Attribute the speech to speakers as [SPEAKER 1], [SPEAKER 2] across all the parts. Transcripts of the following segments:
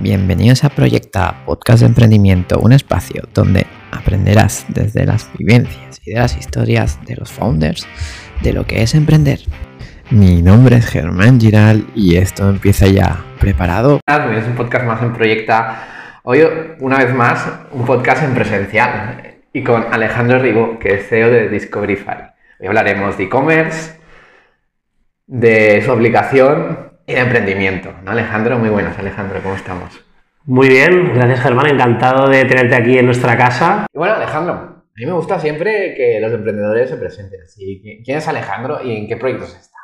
[SPEAKER 1] Bienvenidos a Proyecta, podcast de emprendimiento, un espacio donde aprenderás desde las vivencias y de las historias de los founders de lo que es emprender. Mi nombre es Germán Giral y esto empieza ya. ¿Preparado?
[SPEAKER 2] Es un podcast más en Proyecta. Hoy, una vez más, un podcast en presencial y con Alejandro Rigo, que es CEO de Discoverify. Hoy hablaremos de e-commerce, de su aplicación y de emprendimiento. ¿no, Alejandro? Muy buenas, Alejandro, ¿cómo estamos?
[SPEAKER 3] Muy bien, gracias Germán, encantado de tenerte aquí en nuestra casa.
[SPEAKER 2] Y bueno, Alejandro, a mí me gusta siempre que los emprendedores se presenten. ¿Quién es Alejandro y en qué proyectos está?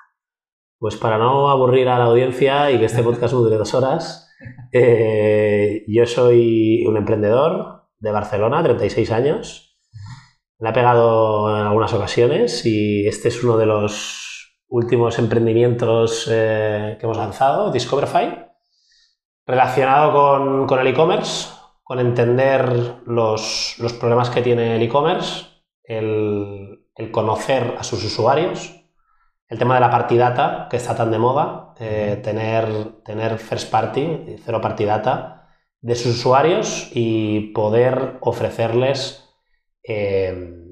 [SPEAKER 3] Pues para no aburrir a la audiencia y que este podcast dure dos horas, eh, yo soy un emprendedor de Barcelona, 36 años. Me ha pegado en algunas ocasiones y este es uno de los últimos emprendimientos eh, que hemos lanzado, Discoverify, relacionado con, el e-commerce, con entender los, problemas que tiene el e-commerce, el, conocer a sus usuarios, el tema de la party data, que está tan de moda, eh, tener, tener first party, cero party data, de sus usuarios y poder ofrecerles eh,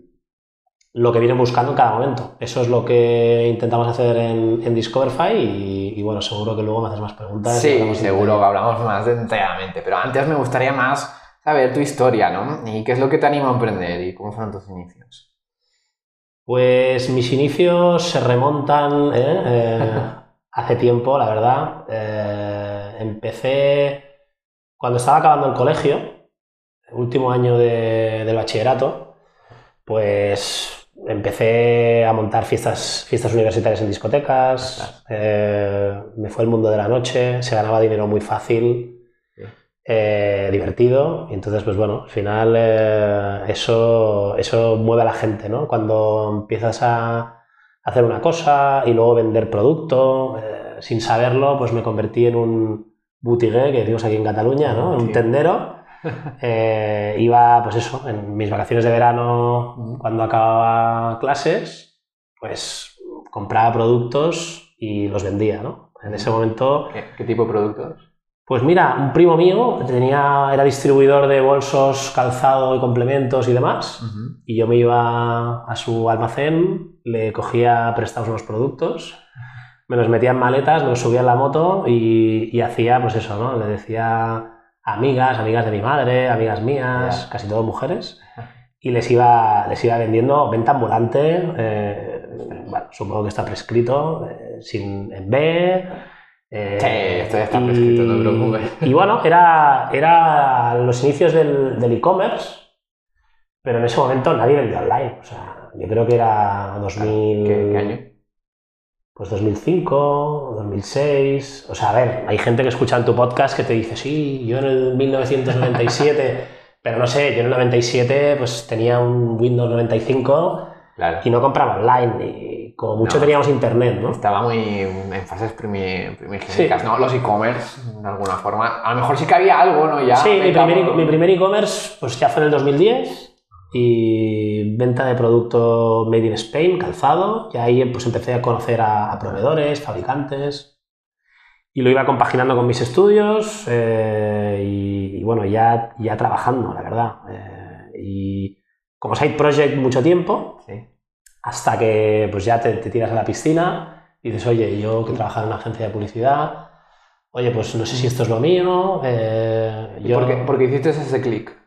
[SPEAKER 3] lo que vienen buscando en cada momento. Eso es lo que intentamos hacer en, en Discoverify y, bueno, seguro que luego me haces más preguntas.
[SPEAKER 2] Sí, seguro que hablamos más detalladamente, pero antes me gustaría más saber tu historia, ¿no? ¿Y qué es lo que te anima a emprender y cómo fueron tus inicios?
[SPEAKER 3] Pues mis inicios se remontan ¿eh? Eh, hace tiempo, la verdad. Eh, empecé cuando estaba acabando el colegio, el último año de, del bachillerato, pues empecé a montar fiestas, fiestas universitarias en discotecas, eh, me fue el mundo de la noche, se ganaba dinero muy fácil, eh, divertido, y entonces, pues bueno, al final eh, eso, eso mueve a la gente, ¿no? Cuando empiezas a hacer una cosa y luego vender producto, sin saberlo, pues me convertí en un boutique, que decimos aquí en Cataluña, ¿no? En un tendero eh, iba, pues eso, en mis vacaciones de verano, cuando acababa clases, pues compraba productos y los vendía, ¿no? En ese momento...
[SPEAKER 2] ¿Qué, tipo de productos?
[SPEAKER 3] Pues mira, un primo mío tenía, era distribuidor de bolsos, calzado y complementos y demás, y yo me iba a su almacén, le cogía prestados unos productos, me los metía en maletas, me los subía en la moto y, y hacía, pues eso, ¿no? Le decía amigas, amigas de mi madre, amigas mías, casi todas mujeres, y les iba, les iba vendiendo venta ambulante, eh, bueno, supongo que está prescrito, eh, sin en B.
[SPEAKER 2] Eh, sí, esto ya está prescrito, no preocupes.
[SPEAKER 3] Y bueno, era, era los inicios del e-commerce, pero en ese momento nadie vendía online. O sea, yo creo que era 2000.
[SPEAKER 2] qué año?
[SPEAKER 3] Pues 2005, 2006. O sea, a ver, hay gente que escucha en tu podcast que te dice, sí, yo en el 1997, pero no sé, yo en el 97 pues tenía un Windows 95 y no compraba online. Y como mucho teníamos internet, ¿no?
[SPEAKER 2] Estaba muy en fases primigénicas, ¿no? Los e-commerce, de alguna forma. A lo mejor sí que había algo, ¿no? Ya,
[SPEAKER 3] sí, mi primer e-commerce pues ya fue en el 2010 y venta de producto made in Spain, calzado, y ahí pues empecé a conocer a, proveedores, fabricantes, y lo iba compaginando con mis estudios eh, y, bueno, ya, ya trabajando, la verdad. Eh, y como side project mucho tiempo, hasta que pues ya te, tiras a la piscina y dices, oye, yo que trabajo en una agencia de publicidad, oye, pues no sé si esto es lo mío.
[SPEAKER 2] Eh, yo... ¿Por, qué, ¿Por qué hiciste ese clic?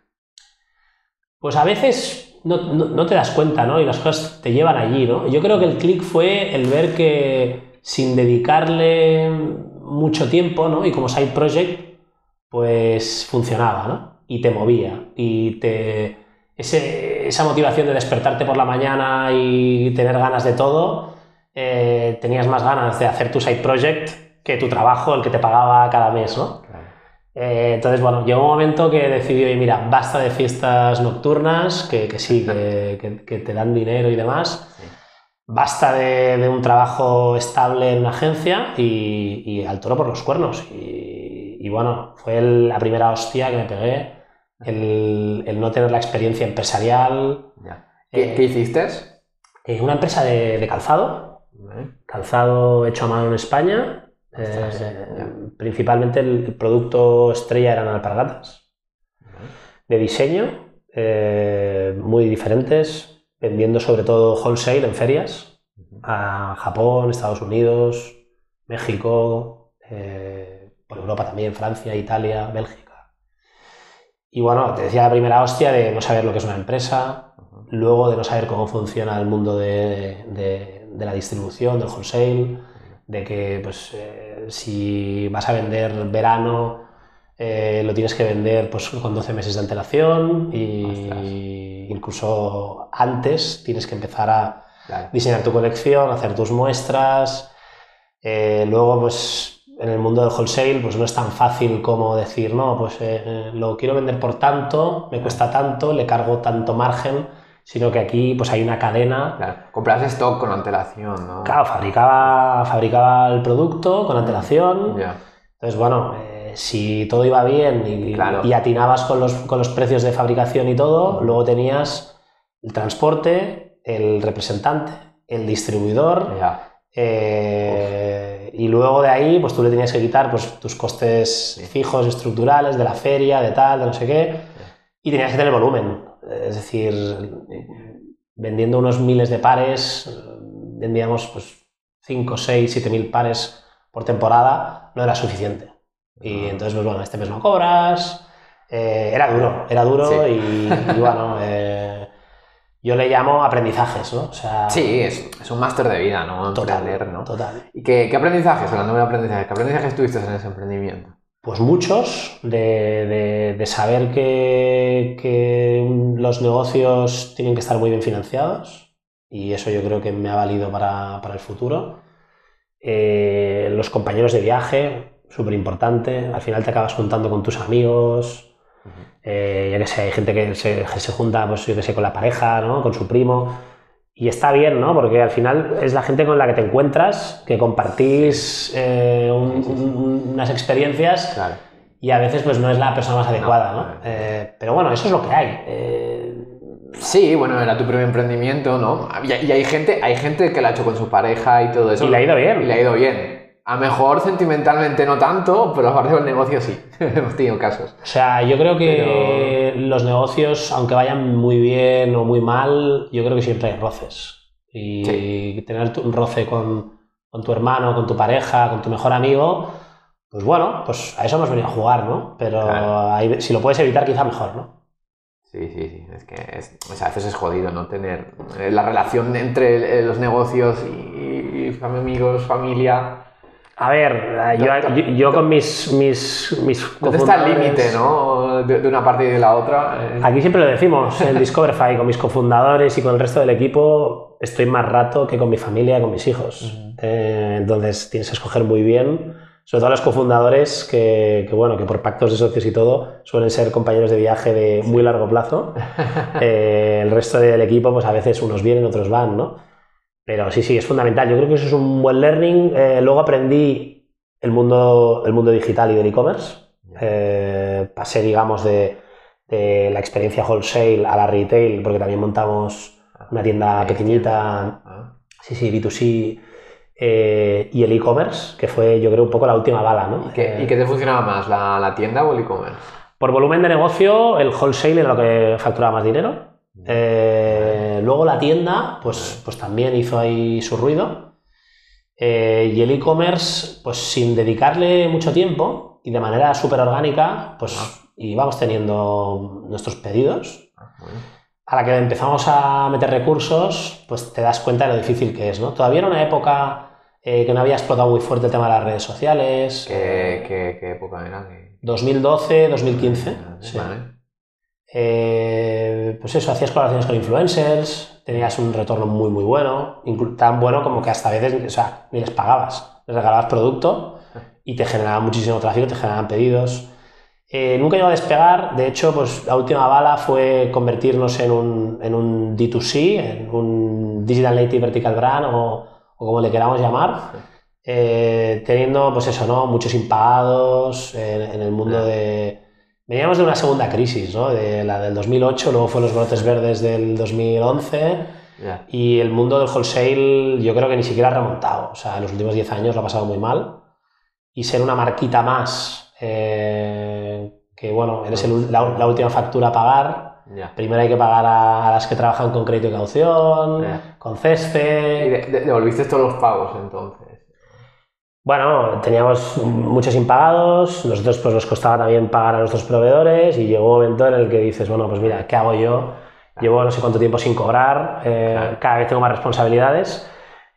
[SPEAKER 3] Pues a veces no, te das cuenta, ¿no? Y las cosas te llevan allí, ¿no? Yo creo que el clic fue el ver que sin dedicarle mucho tiempo, ¿no? Y como side project, pues funcionaba, ¿no? Y te movía. Y te... esa motivación de despertarte por la mañana y tener ganas de todo, eh, tenías más ganas de hacer tu side project que tu trabajo, el que te pagaba cada mes, ¿no? Eh, entonces, bueno, llegó un momento que decidí, oye, mira, basta de fiestas nocturnas, que, que sí, que, que, te dan dinero y demás. Basta de, de, un trabajo estable en una agencia y, y al toro por los cuernos. Y, y bueno, fue la primera hostia que me pegué, el, el no tener la experiencia empresarial.
[SPEAKER 2] ¿Qué, ¿Qué, hiciste?
[SPEAKER 3] Eh, una empresa de, de calzado, calzado hecho a mano en España, Eh, principalmente el, producto estrella eran alpargatas. De diseño, eh, muy diferentes, vendiendo sobre todo wholesale en ferias a Japón, Estados Unidos, México, eh, por Europa también, Francia, Italia, Bélgica. Y bueno, te decía la primera hostia de no saber lo que es una empresa, luego de no saber cómo funciona el mundo de, de- de la distribución, del wholesale, de que pues, eh, si vas a vender verano, eh, lo tienes que vender pues, con 12 meses de antelación y incluso antes tienes que empezar a
[SPEAKER 2] Claro.
[SPEAKER 3] diseñar tu colección, hacer tus muestras. Eh, luego, pues en el mundo del wholesale, pues no es tan fácil como decir, no, pues eh, lo quiero vender por tanto, me cuesta tanto, le cargo tanto margen, sino que aquí pues hay una cadena.
[SPEAKER 2] Claro. Compras stock con antelación, ¿no?
[SPEAKER 3] Claro, fabricaba, fabricaba el producto con antelación.
[SPEAKER 2] Ya.
[SPEAKER 3] Entonces, bueno, eh, si todo iba bien y,
[SPEAKER 2] Claro.
[SPEAKER 3] y atinabas con los, con los precios de fabricación y todo, luego tenías el transporte, el representante, el distribuidor,
[SPEAKER 2] Ya.
[SPEAKER 3] eh, y luego de ahí, pues tú le tenías que quitar pues, tus costes
[SPEAKER 2] Sí.
[SPEAKER 3] fijos, estructurales, de la feria, de tal, de no sé qué, y tenías que tener volumen. Es decir, vendiendo unos miles de pares, vendíamos pues 5, 6, 7 mil pares por temporada, no era suficiente. Y
[SPEAKER 2] Ah.
[SPEAKER 3] entonces, pues bueno, este mes no cobras. eh, era duro, era duro
[SPEAKER 2] Sí.
[SPEAKER 3] y, y bueno, eh, yo le llamo aprendizajes, ¿no? O sea,
[SPEAKER 2] Sí, es, es un máster de vida, ¿no?
[SPEAKER 3] total,
[SPEAKER 2] Emprender, ¿no?
[SPEAKER 3] total.
[SPEAKER 2] ¿Y qué, qué aprendizajes, hablando de aprendizajes, qué aprendizajes tuviste en ese emprendimiento?
[SPEAKER 3] Pues muchos, de, de- de saber que, que los negocios tienen que estar muy bien financiados y eso yo creo que me ha valido para, para el futuro. Eh, los compañeros de viaje, súper importante, al final te acabas juntando con tus amigos, eh, ya que sé, hay gente que se, que se junta, pues yo que sé, con la pareja, ¿no? Con su primo. Y está bien, ¿no? Porque al final es la gente con la que te encuentras, que compartís eh, un- un- unas experiencias
[SPEAKER 2] Claro.
[SPEAKER 3] y a veces pues no es la persona más adecuada,
[SPEAKER 2] No.
[SPEAKER 3] Eh, pero bueno, eso es lo que hay. Eh,
[SPEAKER 2] Sí, bueno, era tu primer emprendimiento, ¿no? Y, y hay, gente, hay gente que lo ha hecho con su pareja y todo eso.
[SPEAKER 3] Y le ha ido bien.
[SPEAKER 2] Y le ha ido bien. A lo mejor sentimentalmente no tanto, pero aparte del negocio sí. Hemos tenido casos.
[SPEAKER 3] o sea, yo creo que los negocios, aunque vayan muy bien o muy mal, yo creo que siempre hay roces. Y
[SPEAKER 2] Sí.
[SPEAKER 3] tener un roce con, con tu hermano, con tu pareja, con tu mejor amigo, pues bueno, pues a eso hemos venido a jugar, ¿no? Pero
[SPEAKER 2] Claro.
[SPEAKER 3] hay- si lo puedes evitar, quizá mejor, ¿no?
[SPEAKER 2] Sí, sí, sí. Es que es- o sea, a veces es jodido, ¿no? Tener eh, la relación entre eh, los negocios y, y amigos, familia.
[SPEAKER 3] A ver, yo,
[SPEAKER 2] ¿Dónde-
[SPEAKER 3] yo- yo con mis, mis, mis
[SPEAKER 2] ¿Dónde está el límite, no? De, de una parte y de la otra. Eh,
[SPEAKER 3] Aquí siempre lo decimos, en Discoverify, con mis cofundadores y con el resto del equipo, estoy más rato que con mi familia con mis hijos. Eh, entonces tienes que escoger muy bien, sobre todo los cofundadores que, que, bueno, que por pactos de socios y todo suelen ser compañeros de viaje de muy largo plazo. Eh, el resto del equipo, pues a veces unos vienen, otros van, ¿no? Pero sí, sí, es fundamental. Yo creo que eso es un buen learning. Luego aprendí el mundo, el mundo digital y del e-commerce. Eh, pasé, digamos, de, de la experiencia wholesale a la retail, porque también montamos una tienda pequeñita,
[SPEAKER 2] Ah,
[SPEAKER 3] sí, sí, B2C, eh, y el e-commerce, que fue, yo creo, un poco la última bala, ¿no?
[SPEAKER 2] ¿Y qué,
[SPEAKER 3] Eh,
[SPEAKER 2] y qué te funcionaba más, la, la tienda o el e-commerce?
[SPEAKER 3] por volumen de negocio, el wholesale era lo que facturaba más dinero. Eh, luego la tienda, pues, pues también hizo ahí su ruido. Eh, y el e-commerce, pues sin dedicarle mucho tiempo y de manera súper orgánica, pues íbamos teniendo nuestros pedidos.
[SPEAKER 2] Ah, bueno.
[SPEAKER 3] A la que empezamos a meter recursos, pues te das cuenta de lo difícil que es, ¿no? Todavía era una época eh, que no había explotado muy fuerte el tema de las redes sociales.
[SPEAKER 2] ¿Qué, qué, qué época era? ¿Qué-
[SPEAKER 3] 2012, 2015.
[SPEAKER 2] Vale,
[SPEAKER 3] sí.
[SPEAKER 2] vale.
[SPEAKER 3] Eh, pues eso, hacías colaboraciones con influencers, tenías un retorno muy, muy bueno, tan bueno como que hasta a veces, o sea, ni les pagabas, les regalabas producto y te generaban muchísimo tráfico, te generaban pedidos. Eh, nunca llegó a despegar, de hecho, pues la última bala fue convertirnos en un, en un D2C, en un Digital Native Vertical Brand o, o como le queramos llamar, eh, teniendo, pues eso, ¿no? Muchos impagados en, en el mundo de... Veníamos de una segunda crisis, ¿no? De la del 2008, luego fue los brotes verdes del 2011
[SPEAKER 2] Ya.
[SPEAKER 3] y el mundo del wholesale yo creo que ni siquiera ha remontado. O sea, en los últimos 10 años lo ha pasado muy mal. Y ser una marquita más, eh, que bueno, eres el- la, la última factura a pagar.
[SPEAKER 2] Ya.
[SPEAKER 3] Primero hay que pagar a, a las que trabajan con crédito y caución, con
[SPEAKER 2] Y
[SPEAKER 3] CESFE.
[SPEAKER 2] de- de- devolviste todos los pagos entonces.
[SPEAKER 3] Bueno, teníamos muchos impagados, nosotros pues nos costaba también pagar a nuestros proveedores y llegó un momento en el que dices, bueno, pues mira, ¿qué hago yo? Llevo no sé cuánto tiempo sin cobrar, eh,
[SPEAKER 2] Claro.
[SPEAKER 3] cada vez tengo más responsabilidades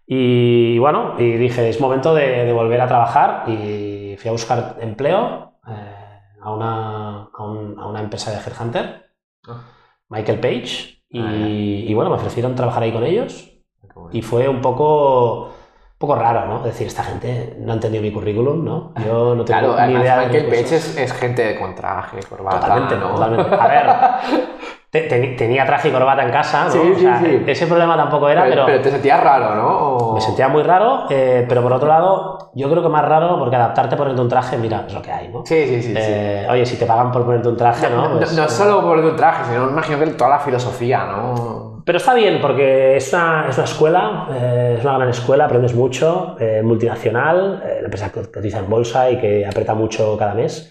[SPEAKER 3] y bueno, y dije, es momento de, de volver a trabajar y fui a buscar empleo eh, a, una, a, un- a una empresa de Headhunter,
[SPEAKER 2] Ah.
[SPEAKER 3] Michael Page, y,
[SPEAKER 2] Ah,
[SPEAKER 3] y bueno, me ofrecieron trabajar ahí con ellos
[SPEAKER 2] bueno.
[SPEAKER 3] y fue un poco, poco raro, ¿no? Decir, esta gente no ha entendido mi currículum, ¿no? Yo no tengo
[SPEAKER 2] Claro,
[SPEAKER 3] ni idea de
[SPEAKER 2] Michael. Page es, es gente con traje, corbata.
[SPEAKER 3] Totalmente,
[SPEAKER 2] ¿no?
[SPEAKER 3] totalmente. A ver, te- te- tenía traje y corbata en casa, ¿no?
[SPEAKER 2] Sí,
[SPEAKER 3] O
[SPEAKER 2] sí,
[SPEAKER 3] sea,
[SPEAKER 2] sí.
[SPEAKER 3] Ese problema tampoco era,
[SPEAKER 2] pero,
[SPEAKER 3] pero,
[SPEAKER 2] pero te sentías raro, ¿no? O-
[SPEAKER 3] me sentía muy raro, eh, pero por otro lado, yo creo que más raro porque adaptarte a ponerte un traje, mira, es lo que hay, ¿no?
[SPEAKER 2] Sí, sí, sí.
[SPEAKER 3] Eh, Oye, si te pagan por ponerte un traje, ¿no?
[SPEAKER 2] No,
[SPEAKER 3] Pues,
[SPEAKER 2] no
[SPEAKER 3] eh,
[SPEAKER 2] solo por tu traje, sino me imagino que toda la filosofía, ¿no?
[SPEAKER 3] Pero está bien porque es una, es una escuela, eh, es una gran escuela, aprendes mucho, eh, multinacional, eh, la empresa que cotiza en bolsa y que aprieta mucho cada mes.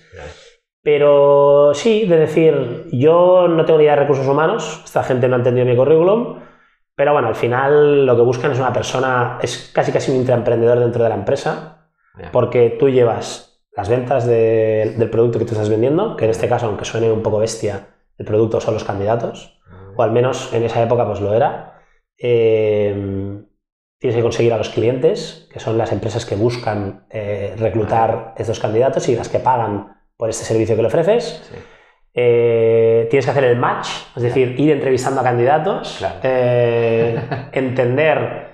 [SPEAKER 3] Pero sí, de decir, yo no tengo ni idea de recursos humanos, esta gente no ha entendido mi currículum, pero bueno, al final lo que buscan es una persona, es casi casi un intraemprendedor dentro de la empresa, porque tú llevas las ventas de- del producto que tú estás vendiendo, que en este caso, aunque suene un poco bestia, el producto son los candidatos, o al menos en esa época pues lo era. Eh, tienes que conseguir a los clientes, que son las empresas que buscan eh, reclutar estos candidatos y las que pagan por este servicio que le ofreces.
[SPEAKER 2] Sí.
[SPEAKER 3] Eh, tienes que hacer el match, es decir, ir entrevistando a candidatos,
[SPEAKER 2] Claro.
[SPEAKER 3] entender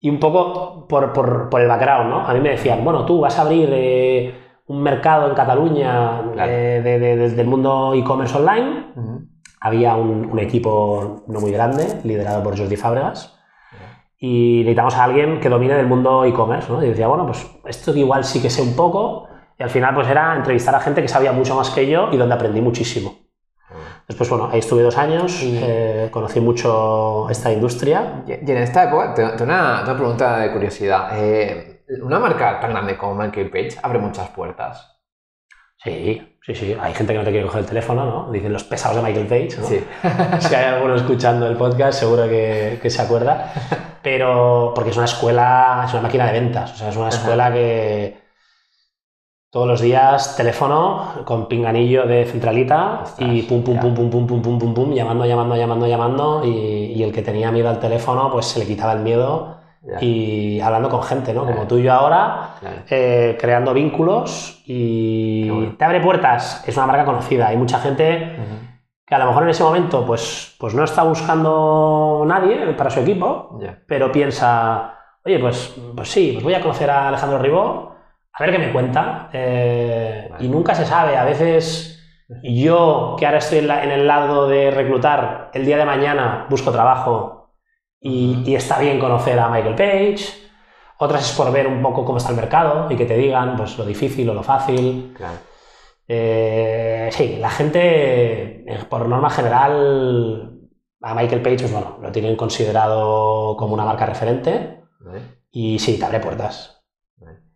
[SPEAKER 3] y un poco por, por- por el background, ¿no? A mí me decían, bueno, tú vas a abrir un mercado en Cataluña
[SPEAKER 2] Claro.
[SPEAKER 3] de- de- de- del mundo e-commerce online. Había un, un equipo no muy grande, liderado por Jordi Fábregas, y necesitamos a alguien que domine del mundo e-commerce, ¿no? Y decía, bueno, pues esto igual sí que sé un poco, y al final pues era entrevistar a gente que sabía mucho más que yo y donde aprendí muchísimo. Después, bueno, ahí estuve dos años,
[SPEAKER 2] Y-
[SPEAKER 3] eh, conocí mucho esta industria.
[SPEAKER 2] Y en esta época, tengo una, una pregunta de curiosidad. Eh, ¿Una marca tan grande como Page abre muchas puertas?
[SPEAKER 3] Sí, sí, sí. Hay gente que no te quiere coger el teléfono, ¿no? Dicen los pesados de Michael Page, ¿no?
[SPEAKER 2] Sí.
[SPEAKER 3] Si hay alguno escuchando el podcast, seguro que, que se acuerda. Pero porque es una escuela, es una máquina de ventas. O sea, es una escuela que todos los días teléfono con pinganillo de centralita
[SPEAKER 2] Ostras,
[SPEAKER 3] y pum, pum, pum, pum, pum, pum, pum, pum, pum, llamando, llamando, llamando, llamando. Y, y el que tenía miedo al teléfono, pues se le quitaba el miedo
[SPEAKER 2] Ya.
[SPEAKER 3] y hablando con gente, ¿no? Como tú y yo ahora,
[SPEAKER 2] Claro.
[SPEAKER 3] eh, creando vínculos y
[SPEAKER 2] bueno.
[SPEAKER 3] te abre puertas. Es una marca conocida. Hay mucha gente que a lo mejor en ese momento pues, pues no está buscando nadie para su equipo, pero piensa, oye, pues, pues sí, pues voy a conocer a Alejandro Ribó, a ver qué me cuenta. Eh,
[SPEAKER 2] Vale.
[SPEAKER 3] Y nunca se sabe, a veces yo, que ahora estoy en, la- en el lado de reclutar, el día de mañana busco trabajo y, está bien conocer a Michael Page. Otras es por ver un poco cómo está el mercado y que te digan pues, lo difícil o lo fácil.
[SPEAKER 2] Claro.
[SPEAKER 3] Eh, sí, la gente, eh, por norma general, a Michael Page, pues bueno, lo tienen considerado como una marca referente y sí, te abre puertas.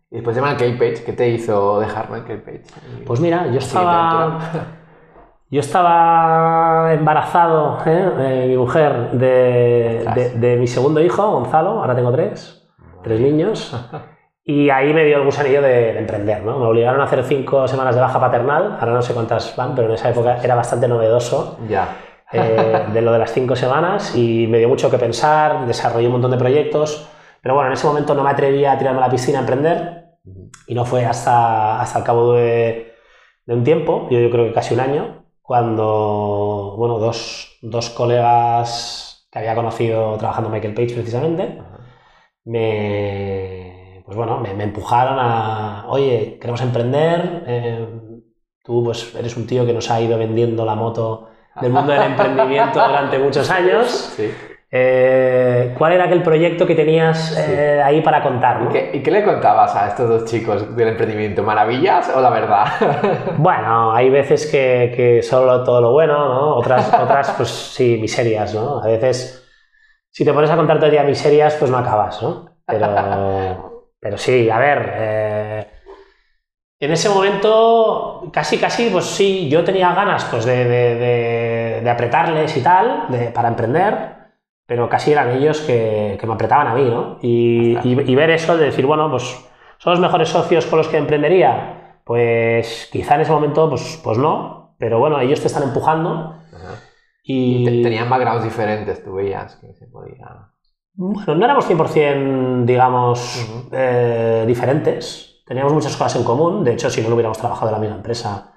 [SPEAKER 2] Y después de Michael Page, ¿qué te hizo dejar Michael Page?
[SPEAKER 3] Pues mira, yo estaba. Yo estaba embarazado, ¿eh? Eh, mi mujer, de, de- de mi segundo hijo, Gonzalo, ahora tengo tres, tres niños. Y ahí me dio el gusanillo de, de emprender, ¿no? Me obligaron a hacer cinco semanas de baja paternal, ahora no sé cuántas van, pero en esa época era bastante novedoso
[SPEAKER 2] Ya.
[SPEAKER 3] eh, de lo de las cinco semanas y me dio mucho que pensar, desarrollé un montón de proyectos, pero bueno, en ese momento no me atrevía a tirarme a la piscina a emprender y no fue hasta, hasta el cabo de, de un tiempo, yo, yo creo que casi un año, cuando, bueno, dos, dos colegas que había conocido trabajando Michael Page precisamente, me, pues bueno, me, me empujaron a, oye, queremos emprender, eh, tú pues eres un tío que nos ha ido vendiendo la moto del mundo del emprendimiento durante muchos años.
[SPEAKER 2] Sí.
[SPEAKER 3] Eh, ¿Cuál era aquel proyecto que tenías eh, ahí para contar?
[SPEAKER 2] ¿Y
[SPEAKER 3] no?
[SPEAKER 2] qué, y qué le contabas a estos dos chicos del emprendimiento? ¿Maravillas o la verdad?
[SPEAKER 3] Bueno, hay veces que, que solo todo lo bueno, ¿no? Otras, otras, pues sí, miserias, ¿no? A veces, si te pones a contar todo el día miserias, pues no acabas, ¿no? Pero, pero sí, a ver, eh, En ese momento, casi, casi, pues sí, yo tenía ganas pues, de, de- de- de apretarles y tal, para emprender, pero casi eran ellos que, que me apretaban a mí, ¿no? Y, y- y ver eso de decir, bueno, pues son los mejores socios con los que emprendería. Pues quizá en ese momento, pues, pues no, pero bueno, ellos te están empujando
[SPEAKER 2] Ajá.
[SPEAKER 3] y...
[SPEAKER 2] Te- Tenían backgrounds diferentes, tú veías que se podía.
[SPEAKER 3] Bueno, no éramos 100%, digamos, eh, diferentes. Teníamos muchas cosas en común. De hecho, si no, no hubiéramos trabajado en la misma empresa.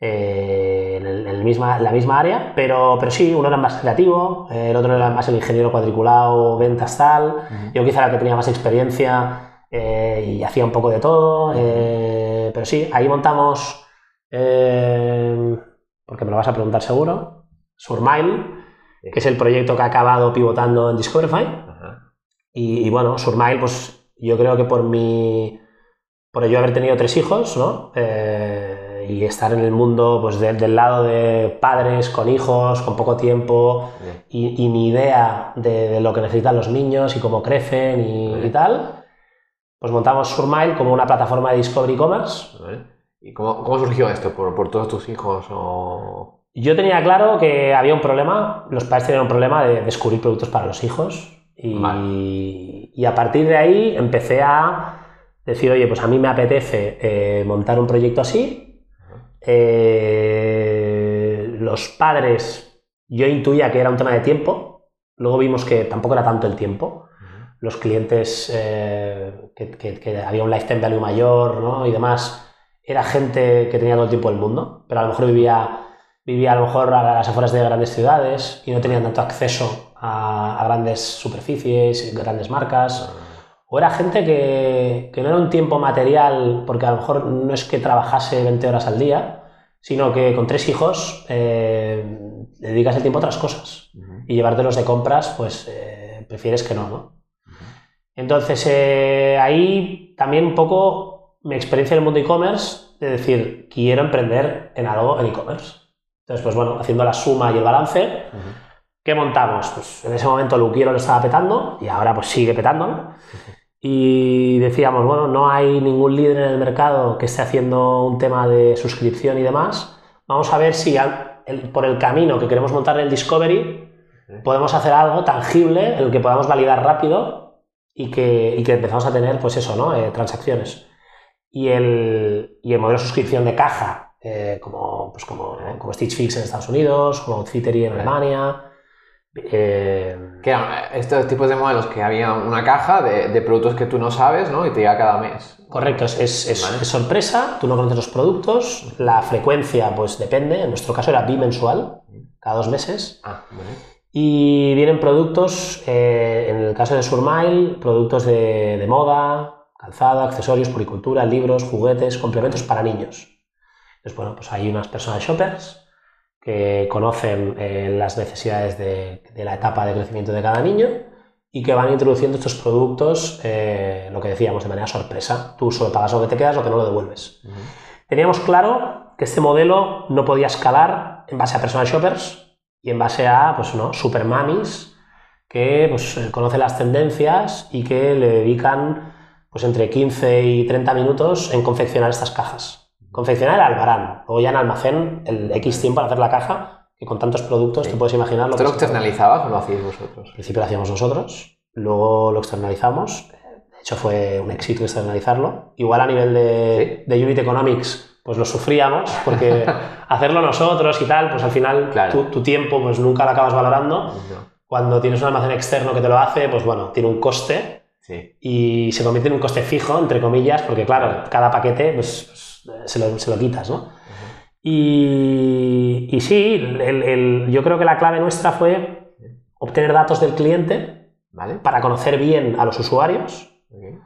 [SPEAKER 3] Eh, en, el- en el misma, en la misma área. Pero, pero sí, uno era más creativo, el otro era más el ingeniero cuadriculado, ventas tal. Yo quizá era el que tenía más experiencia eh, y hacía un poco de todo. eh, pero sí, ahí montamos, eh, porque me lo vas a preguntar seguro, Surmile, que es el proyecto que ha acabado pivotando en Discoverify. Y, y bueno, Surmile, pues yo creo que por mi. Por yo haber tenido tres hijos, ¿no? Y estar en el mundo, pues de- del lado de padres con hijos, con poco tiempo, y, y ni idea de, de lo que necesitan los niños y cómo crecen y, tal, pues montamos Surmile como una plataforma de Discovery Commerce.
[SPEAKER 2] ¿Y cómo, cómo surgió esto? ¿Por, por todos tus hijos o...?
[SPEAKER 3] Yo tenía claro que había un problema, los padres tenían un problema de descubrir productos para los hijos y,
[SPEAKER 2] Vale.
[SPEAKER 3] y a partir de ahí empecé a decir, oye, pues a mí me apetece eh, montar un proyecto así. Eh, los padres, yo intuía que era un tema de tiempo, luego vimos que tampoco era tanto el tiempo. Los clientes, eh, que, que- que había un lifetime value mayor ¿no? y demás, era gente que tenía todo el tiempo del mundo, pero a lo mejor vivía vivía a lo mejor a las afueras de grandes ciudades y no tenían tanto acceso a, a grandes superficies, grandes marcas. O era gente que, que no era un tiempo material, porque a lo mejor no es que trabajase 20 horas al día, sino que con tres hijos eh, le dedicas el tiempo a otras cosas. Y llevártelos de compras, pues eh, prefieres que no, ¿no? Entonces, eh, ahí también un poco mi experiencia en el mundo e-commerce, de decir, quiero emprender en algo en e-commerce. Entonces, pues bueno, haciendo la suma y el balance. ¿qué montamos? Pues en ese momento Luquiero lo estaba petando y ahora pues sigue petándolo. Y decíamos, bueno, no hay ningún líder en el mercado que esté haciendo un tema de suscripción y demás. Vamos a ver si al- el- por el camino que queremos montar en el Discovery podemos hacer algo tangible en el que podamos validar rápido y que, y que empezamos a tener, pues eso, ¿no? Eh, transacciones. Y el, y el modelo de suscripción de caja, eh, como, pues como, como Stitch Fix en Estados Unidos, como Outfittery en Alemania. Eh,
[SPEAKER 2] Que eran estos tipos de modelos que había una caja de, de productos que tú no sabes, ¿no? Y te llega cada mes.
[SPEAKER 3] Correcto, es, es-
[SPEAKER 2] Vale.
[SPEAKER 3] es sorpresa, tú no conoces los productos, la frecuencia pues depende, en nuestro caso era bimensual, cada dos meses,
[SPEAKER 2] Ah, vale.
[SPEAKER 3] y vienen productos, eh, en el caso de Surmile, productos de, de moda, calzado, accesorios, puricultura, libros, juguetes, complementos para niños. Entonces, bueno, pues hay unas personas shoppers que conocen eh, las necesidades de, de la etapa de crecimiento de cada niño y que van introduciendo estos productos, eh, lo que decíamos, de manera sorpresa. Tú solo pagas lo que te quedas, lo que no lo devuelves. Teníamos claro que este modelo no podía escalar en base a personal shoppers y en base a, pues no, super mamis que pues, eh, conocen las tendencias y que le dedican pues entre 15 y 30 minutos en confeccionar estas cajas. Confeccionar el albarán, luego ya en almacén el X tiempo para hacer la caja, que con tantos productos
[SPEAKER 2] Sí.
[SPEAKER 3] te puedes imaginar lo
[SPEAKER 2] ¿Esto lo externalizabas o lo hacíais vosotros?
[SPEAKER 3] al principio lo hacíamos nosotros, luego lo externalizamos. De hecho, fue un éxito externalizarlo. Igual a nivel de, de Unit Economics, pues lo sufríamos, porque hacerlo nosotros y tal, pues al final
[SPEAKER 2] Claro.
[SPEAKER 3] tu, tu tiempo pues nunca lo acabas valorando.
[SPEAKER 2] No.
[SPEAKER 3] Cuando tienes un almacén externo que te lo hace, pues bueno, tiene un coste
[SPEAKER 2] Sí.
[SPEAKER 3] y se convierte en un coste fijo, entre comillas, porque claro, cada paquete pues, pues, se, lo, se lo quitas, ¿no? Y, y sí, el- el- yo creo que la clave nuestra fue obtener datos del cliente
[SPEAKER 2] ¿Vale?
[SPEAKER 3] para conocer bien a los usuarios
[SPEAKER 2] Ok.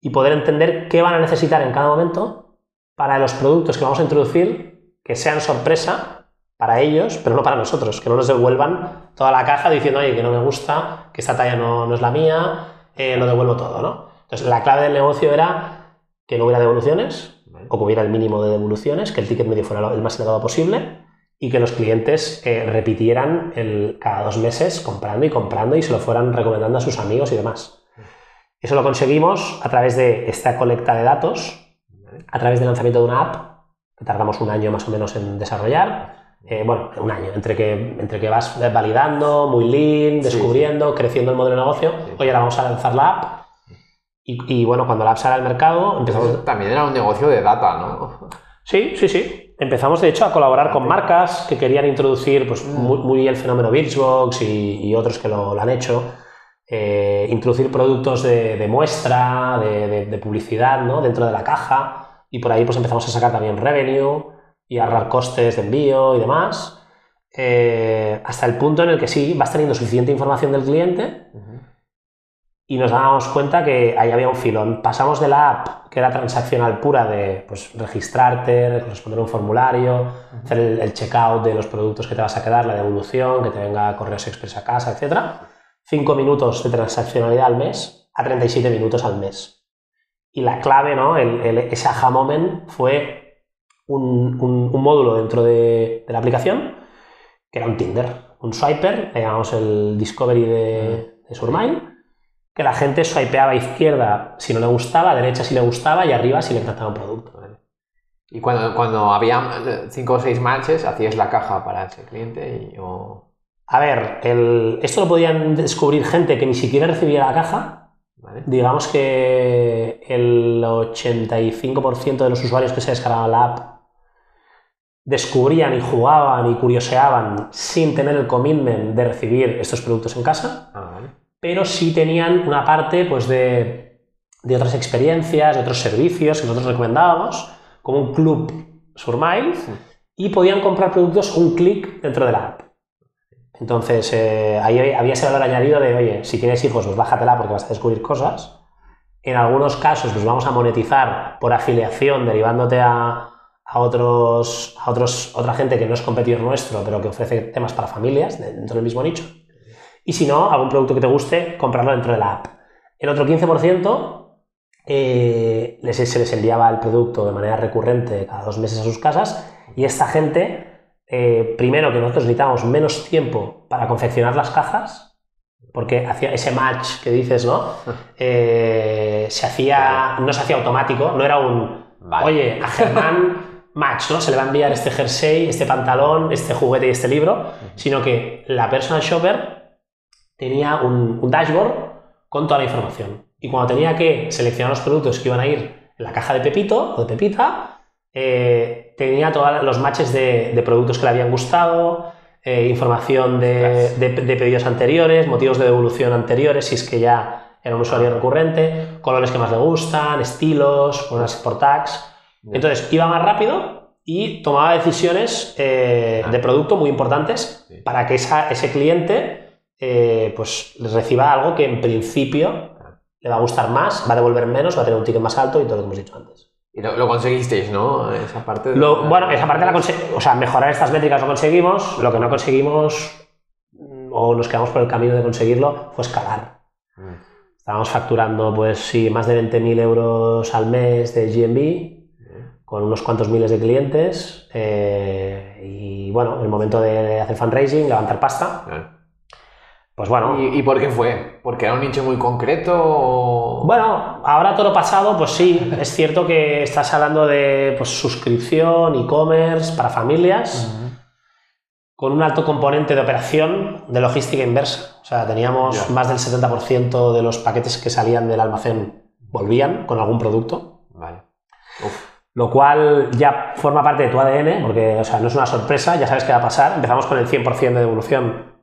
[SPEAKER 3] y poder entender qué van a necesitar en cada momento para los productos que vamos a introducir que sean sorpresa para ellos, pero no para nosotros, que no nos devuelvan toda la caja diciendo, oye, que no me gusta, que esta talla no, no es la mía, eh, lo devuelvo todo, ¿no? Entonces, la clave del negocio era que no hubiera devoluciones. O que hubiera el mínimo de devoluciones, que el ticket medio fuera el más elevado posible y que los clientes eh, repitieran el, cada dos meses comprando y comprando y se lo fueran recomendando a sus amigos y demás. Eso lo conseguimos a través de esta colecta de datos a través del lanzamiento de una app, que tardamos un año más o menos en desarrollar. Eh, bueno, un año, entre que, entre que vas validando, muy lean, descubriendo, creciendo el modelo de negocio. Oye, ahora vamos a lanzar la app. Y, y bueno, cuando la app sale al mercado, empezamos.
[SPEAKER 2] Eso también era un negocio de data, ¿no?
[SPEAKER 3] Sí, sí, sí. Empezamos, de hecho, a colaborar con marcas que querían introducir pues, muy, muy el fenómeno Birchbox y, y otros que lo, lo han hecho. Eh, introducir productos de, de muestra, de, de- de publicidad ¿no? dentro de la caja. Y por ahí pues empezamos a sacar también revenue y ahorrar costes de envío y demás. Eh, hasta el punto en el que sí, vas teniendo suficiente información del cliente y nos dábamos cuenta que ahí había un filón. Pasamos de la app, que era transaccional pura, de pues, registrarte, responder un formulario, hacer el, el checkout de los productos que te vas a quedar, la devolución, que te venga correos express a casa, etc. 5 minutos de transaccionalidad al mes a 37 minutos al mes. Y la clave, ¿no? El, el- ese aha moment fue un, un- un módulo dentro de, de la aplicación que era un Tinder, un swiper, le llamamos el Discovery de, de Surmile, que la gente swipeaba a izquierda si no le gustaba, a derecha si le gustaba y arriba si le encantaba un producto.
[SPEAKER 2] Y cuando, cuando había cinco o seis matches, hacías la caja para ese cliente y, o-
[SPEAKER 3] A ver, el- esto lo podían descubrir gente que ni siquiera recibía la caja.
[SPEAKER 2] ¿vale?
[SPEAKER 3] Digamos que el 85% de los usuarios que se descargaban la app descubrían y jugaban y curioseaban sin tener el commitment de recibir estos productos en casa.
[SPEAKER 2] Ah, vale.
[SPEAKER 3] Pero sí tenían una parte pues, de, de otras experiencias, de otros servicios que nosotros recomendábamos, como un club Surmile, y podían comprar productos un clic dentro de la app. Entonces, eh, ahí había ese valor añadido de, oye, si tienes hijos, pues bájatela porque vas a descubrir cosas. En algunos casos, pues vamos a monetizar por afiliación, derivándote a, a otros, a otros, otra gente que no es competidor nuestro, pero que ofrece temas para familias de- dentro del mismo nicho. Y si no, algún producto que te guste, comprarlo dentro de la app. El otro 15% eh, les- se les enviaba el producto de manera recurrente cada dos meses a sus casas y esta gente, eh, primero que nosotros necesitábamos menos tiempo para confeccionar las cajas, porque hacía ese match que dices, ¿no? Eh, se hacía, no se hacía automático, no era un,
[SPEAKER 2] Vale.
[SPEAKER 3] oye, a Germán match, ¿no? Se le va a enviar este jersey, este pantalón, este juguete y este libro, sino que la personal shopper tenía un, un dashboard con toda la información. Y cuando tenía que seleccionar los productos que iban a ir en la caja de Pepito o de Pepita, eh, tenía todos los matches de, de productos que le habían gustado, eh, información de, de- de pedidos anteriores, motivos de devolución anteriores, si es que ya era un usuario recurrente, colores que más le gustan, estilos, unas por tags. Entonces iba más rápido y tomaba decisiones eh,
[SPEAKER 2] Ah.
[SPEAKER 3] de producto muy importantes para que esa- ese cliente eh, pues reciba algo que en principio le va a gustar más, va a devolver menos, va a tener un ticket más alto y todo lo que hemos dicho antes.
[SPEAKER 2] Y lo, lo conseguisteis, ¿no? Esa parte. de-
[SPEAKER 3] Lo- bueno, esa parte la conseguimos, o sea, mejorar estas métricas lo conseguimos, lo que no conseguimos mm, o nos quedamos por el camino de conseguirlo fue escalar.
[SPEAKER 2] Mm.
[SPEAKER 3] Estábamos facturando, pues sí, más de 20.000 euros al mes de GMB, con unos cuantos miles de clientes. eh, y bueno, el momento de hacer fundraising, levantar pasta. Pues bueno.
[SPEAKER 2] ¿Y, y por qué fue? ¿Porque era un nicho muy concreto? o-
[SPEAKER 3] Bueno, ahora todo lo pasado, pues sí, es cierto que estás hablando de pues, suscripción, e-commerce para familias, con un alto componente de operación de logística inversa. O sea, teníamos más del 70% de los paquetes que salían del almacén volvían con algún producto.
[SPEAKER 2] Vale. Uf.
[SPEAKER 3] Lo cual ya forma parte de tu ADN, porque o sea, no es una sorpresa, ya sabes qué va a pasar. Empezamos con el 100% de devolución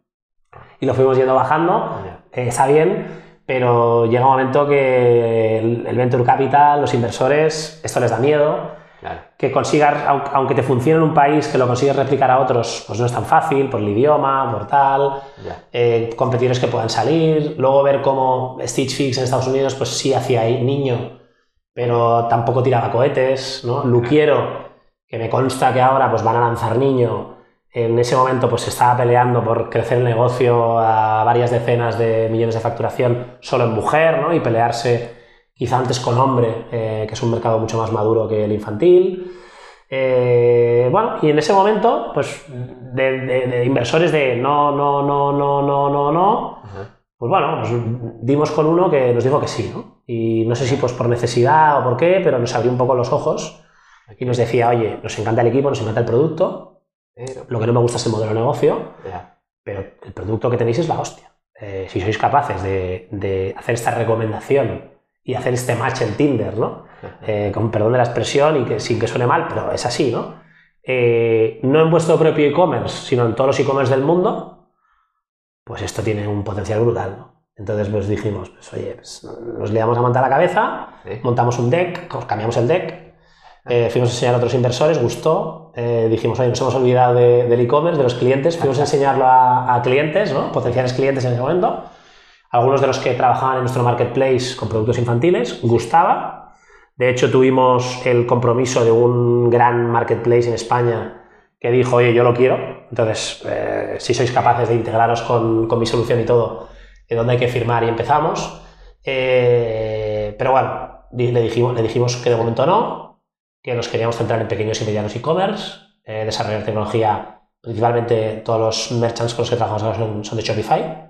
[SPEAKER 3] y lo fuimos yendo bajando. Eh, está bien, pero llega un momento que el, el venture capital, los inversores, esto les da miedo.
[SPEAKER 2] Claro.
[SPEAKER 3] Que consigas, au- aunque te funcione en un país, que lo consigues replicar a otros, pues no es tan fácil, por el idioma, por tal, eh, competidores que puedan salir, luego ver cómo Stitch Fix en Estados Unidos, pues sí hacía ahí niño, pero tampoco tiraba cohetes, ¿no? Luquiero, que me consta que ahora pues van a lanzar niño, en ese momento pues se estaba peleando por crecer el negocio a varias decenas de millones de facturación solo en mujer, ¿no? Y pelearse quizá antes con hombre, eh, que es un mercado mucho más maduro que el infantil. Eh, bueno, y en ese momento, pues de, de- de inversores de no, no, no, no, no, no, no, pues bueno, pues dimos con uno que nos dijo que sí, ¿no? Y no sé si pues por necesidad o por qué, pero nos abrió un poco los ojos y nos decía, oye, nos encanta el equipo, nos encanta el producto,
[SPEAKER 2] Pero-
[SPEAKER 3] lo que no me gusta es el modelo de negocio,
[SPEAKER 2] ya.
[SPEAKER 3] pero el producto que tenéis es la hostia. Eh, si sois capaces de, de hacer esta recomendación y hacer este match en Tinder, ¿no? Eh, con perdón de la expresión y que sin que suene mal, pero es así, ¿no? Eh, no en vuestro propio e-commerce, sino en todos los e-commerce del mundo, pues esto tiene un potencial brutal, ¿no? Entonces pues dijimos, pues oye, pues, nos liamos a montar la cabeza,
[SPEAKER 2] Sí.
[SPEAKER 3] montamos un deck, cambiamos el deck, eh, fuimos a enseñar a otros inversores, gustó, eh, dijimos, oye, nos hemos olvidado de- del e-commerce, de los clientes, fuimos a enseñarlo a, a clientes, ¿no? potenciales clientes en ese momento, algunos de los que trabajaban en nuestro marketplace con productos infantiles, gustaba, de hecho tuvimos el compromiso de un gran marketplace en España que dijo, oye, yo lo quiero, entonces, eh, si sois capaces de integraros con, con mi solución y todo, de dónde hay que firmar y empezamos. Pero bueno, le dijimos, le dijimos que de momento no, que nos queríamos centrar en pequeños y medianos e-commerce, eh, desarrollar tecnología, principalmente todos los merchants con los que trabajamos ahora son, son de Shopify.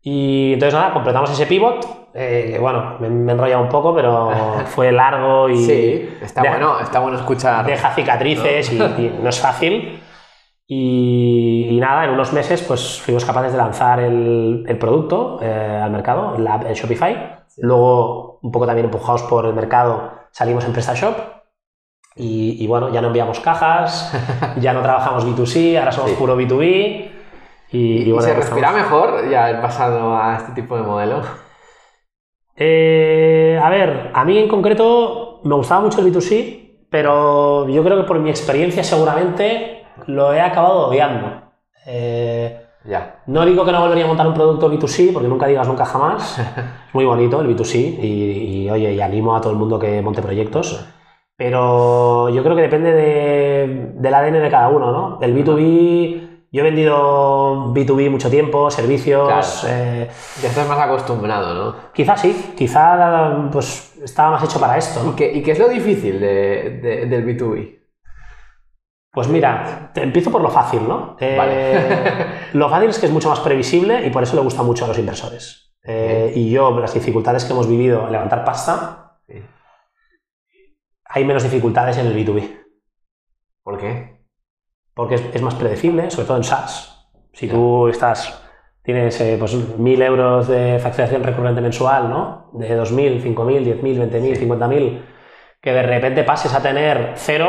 [SPEAKER 3] Y entonces nada, completamos ese pivot, eh, que bueno, me, me he enrollado un poco, pero fue largo y
[SPEAKER 2] Sí, está bueno, está bueno escuchar.
[SPEAKER 3] deja cicatrices y, y no es fácil. Y, y nada, en unos meses pues fuimos capaces de lanzar el, el producto eh, al mercado, la en Shopify. Luego, un poco también empujados por el mercado, salimos en PrestaShop. Y, y bueno, ya no enviamos cajas, ya no trabajamos B2C, ahora somos
[SPEAKER 2] Sí.
[SPEAKER 3] puro B2B. Y,
[SPEAKER 2] ¿Y,
[SPEAKER 3] y bueno,
[SPEAKER 2] se respira
[SPEAKER 3] estamos.
[SPEAKER 2] mejor ya haber pasado a este tipo de modelo?
[SPEAKER 3] Eh, a ver, a mí en concreto me gustaba mucho el B2C, pero yo creo que por mi experiencia seguramente lo he acabado odiando. Eh,
[SPEAKER 2] Ya.
[SPEAKER 3] no digo que no volvería a montar un producto B2C, porque nunca digas nunca jamás. Es muy bonito el B2C y, y, oye, y animo a todo el mundo que monte proyectos. Pero yo creo que depende de- del ADN de cada uno, ¿no? El B2B, yo he vendido B2B mucho tiempo, servicios.
[SPEAKER 2] Claro.
[SPEAKER 3] eh,
[SPEAKER 2] Ya estás más acostumbrado, ¿no?
[SPEAKER 3] Quizá sí, quizá pues estaba más hecho para esto.
[SPEAKER 2] ¿Y qué, y qué es lo difícil de, de- del B2B?
[SPEAKER 3] Pues mira, te empiezo por lo fácil, ¿no? Eh,
[SPEAKER 2] Vale.
[SPEAKER 3] lo fácil es que es mucho más previsible y por eso le gusta mucho a los inversores. Eh, y yo, las dificultades que hemos vivido en levantar pasta. Hay menos dificultades en el B2B,
[SPEAKER 2] ¿Por qué?
[SPEAKER 3] porque es, es más predecible, sobre todo en SaaS. Si tú estás, tienes eh, pues, 1.000 euros de facturación recurrente mensual, ¿no? De 2.000, 5.000, 10.000, 20.000,
[SPEAKER 2] Sí.
[SPEAKER 3] 50.000, que de repente pases a tener cero,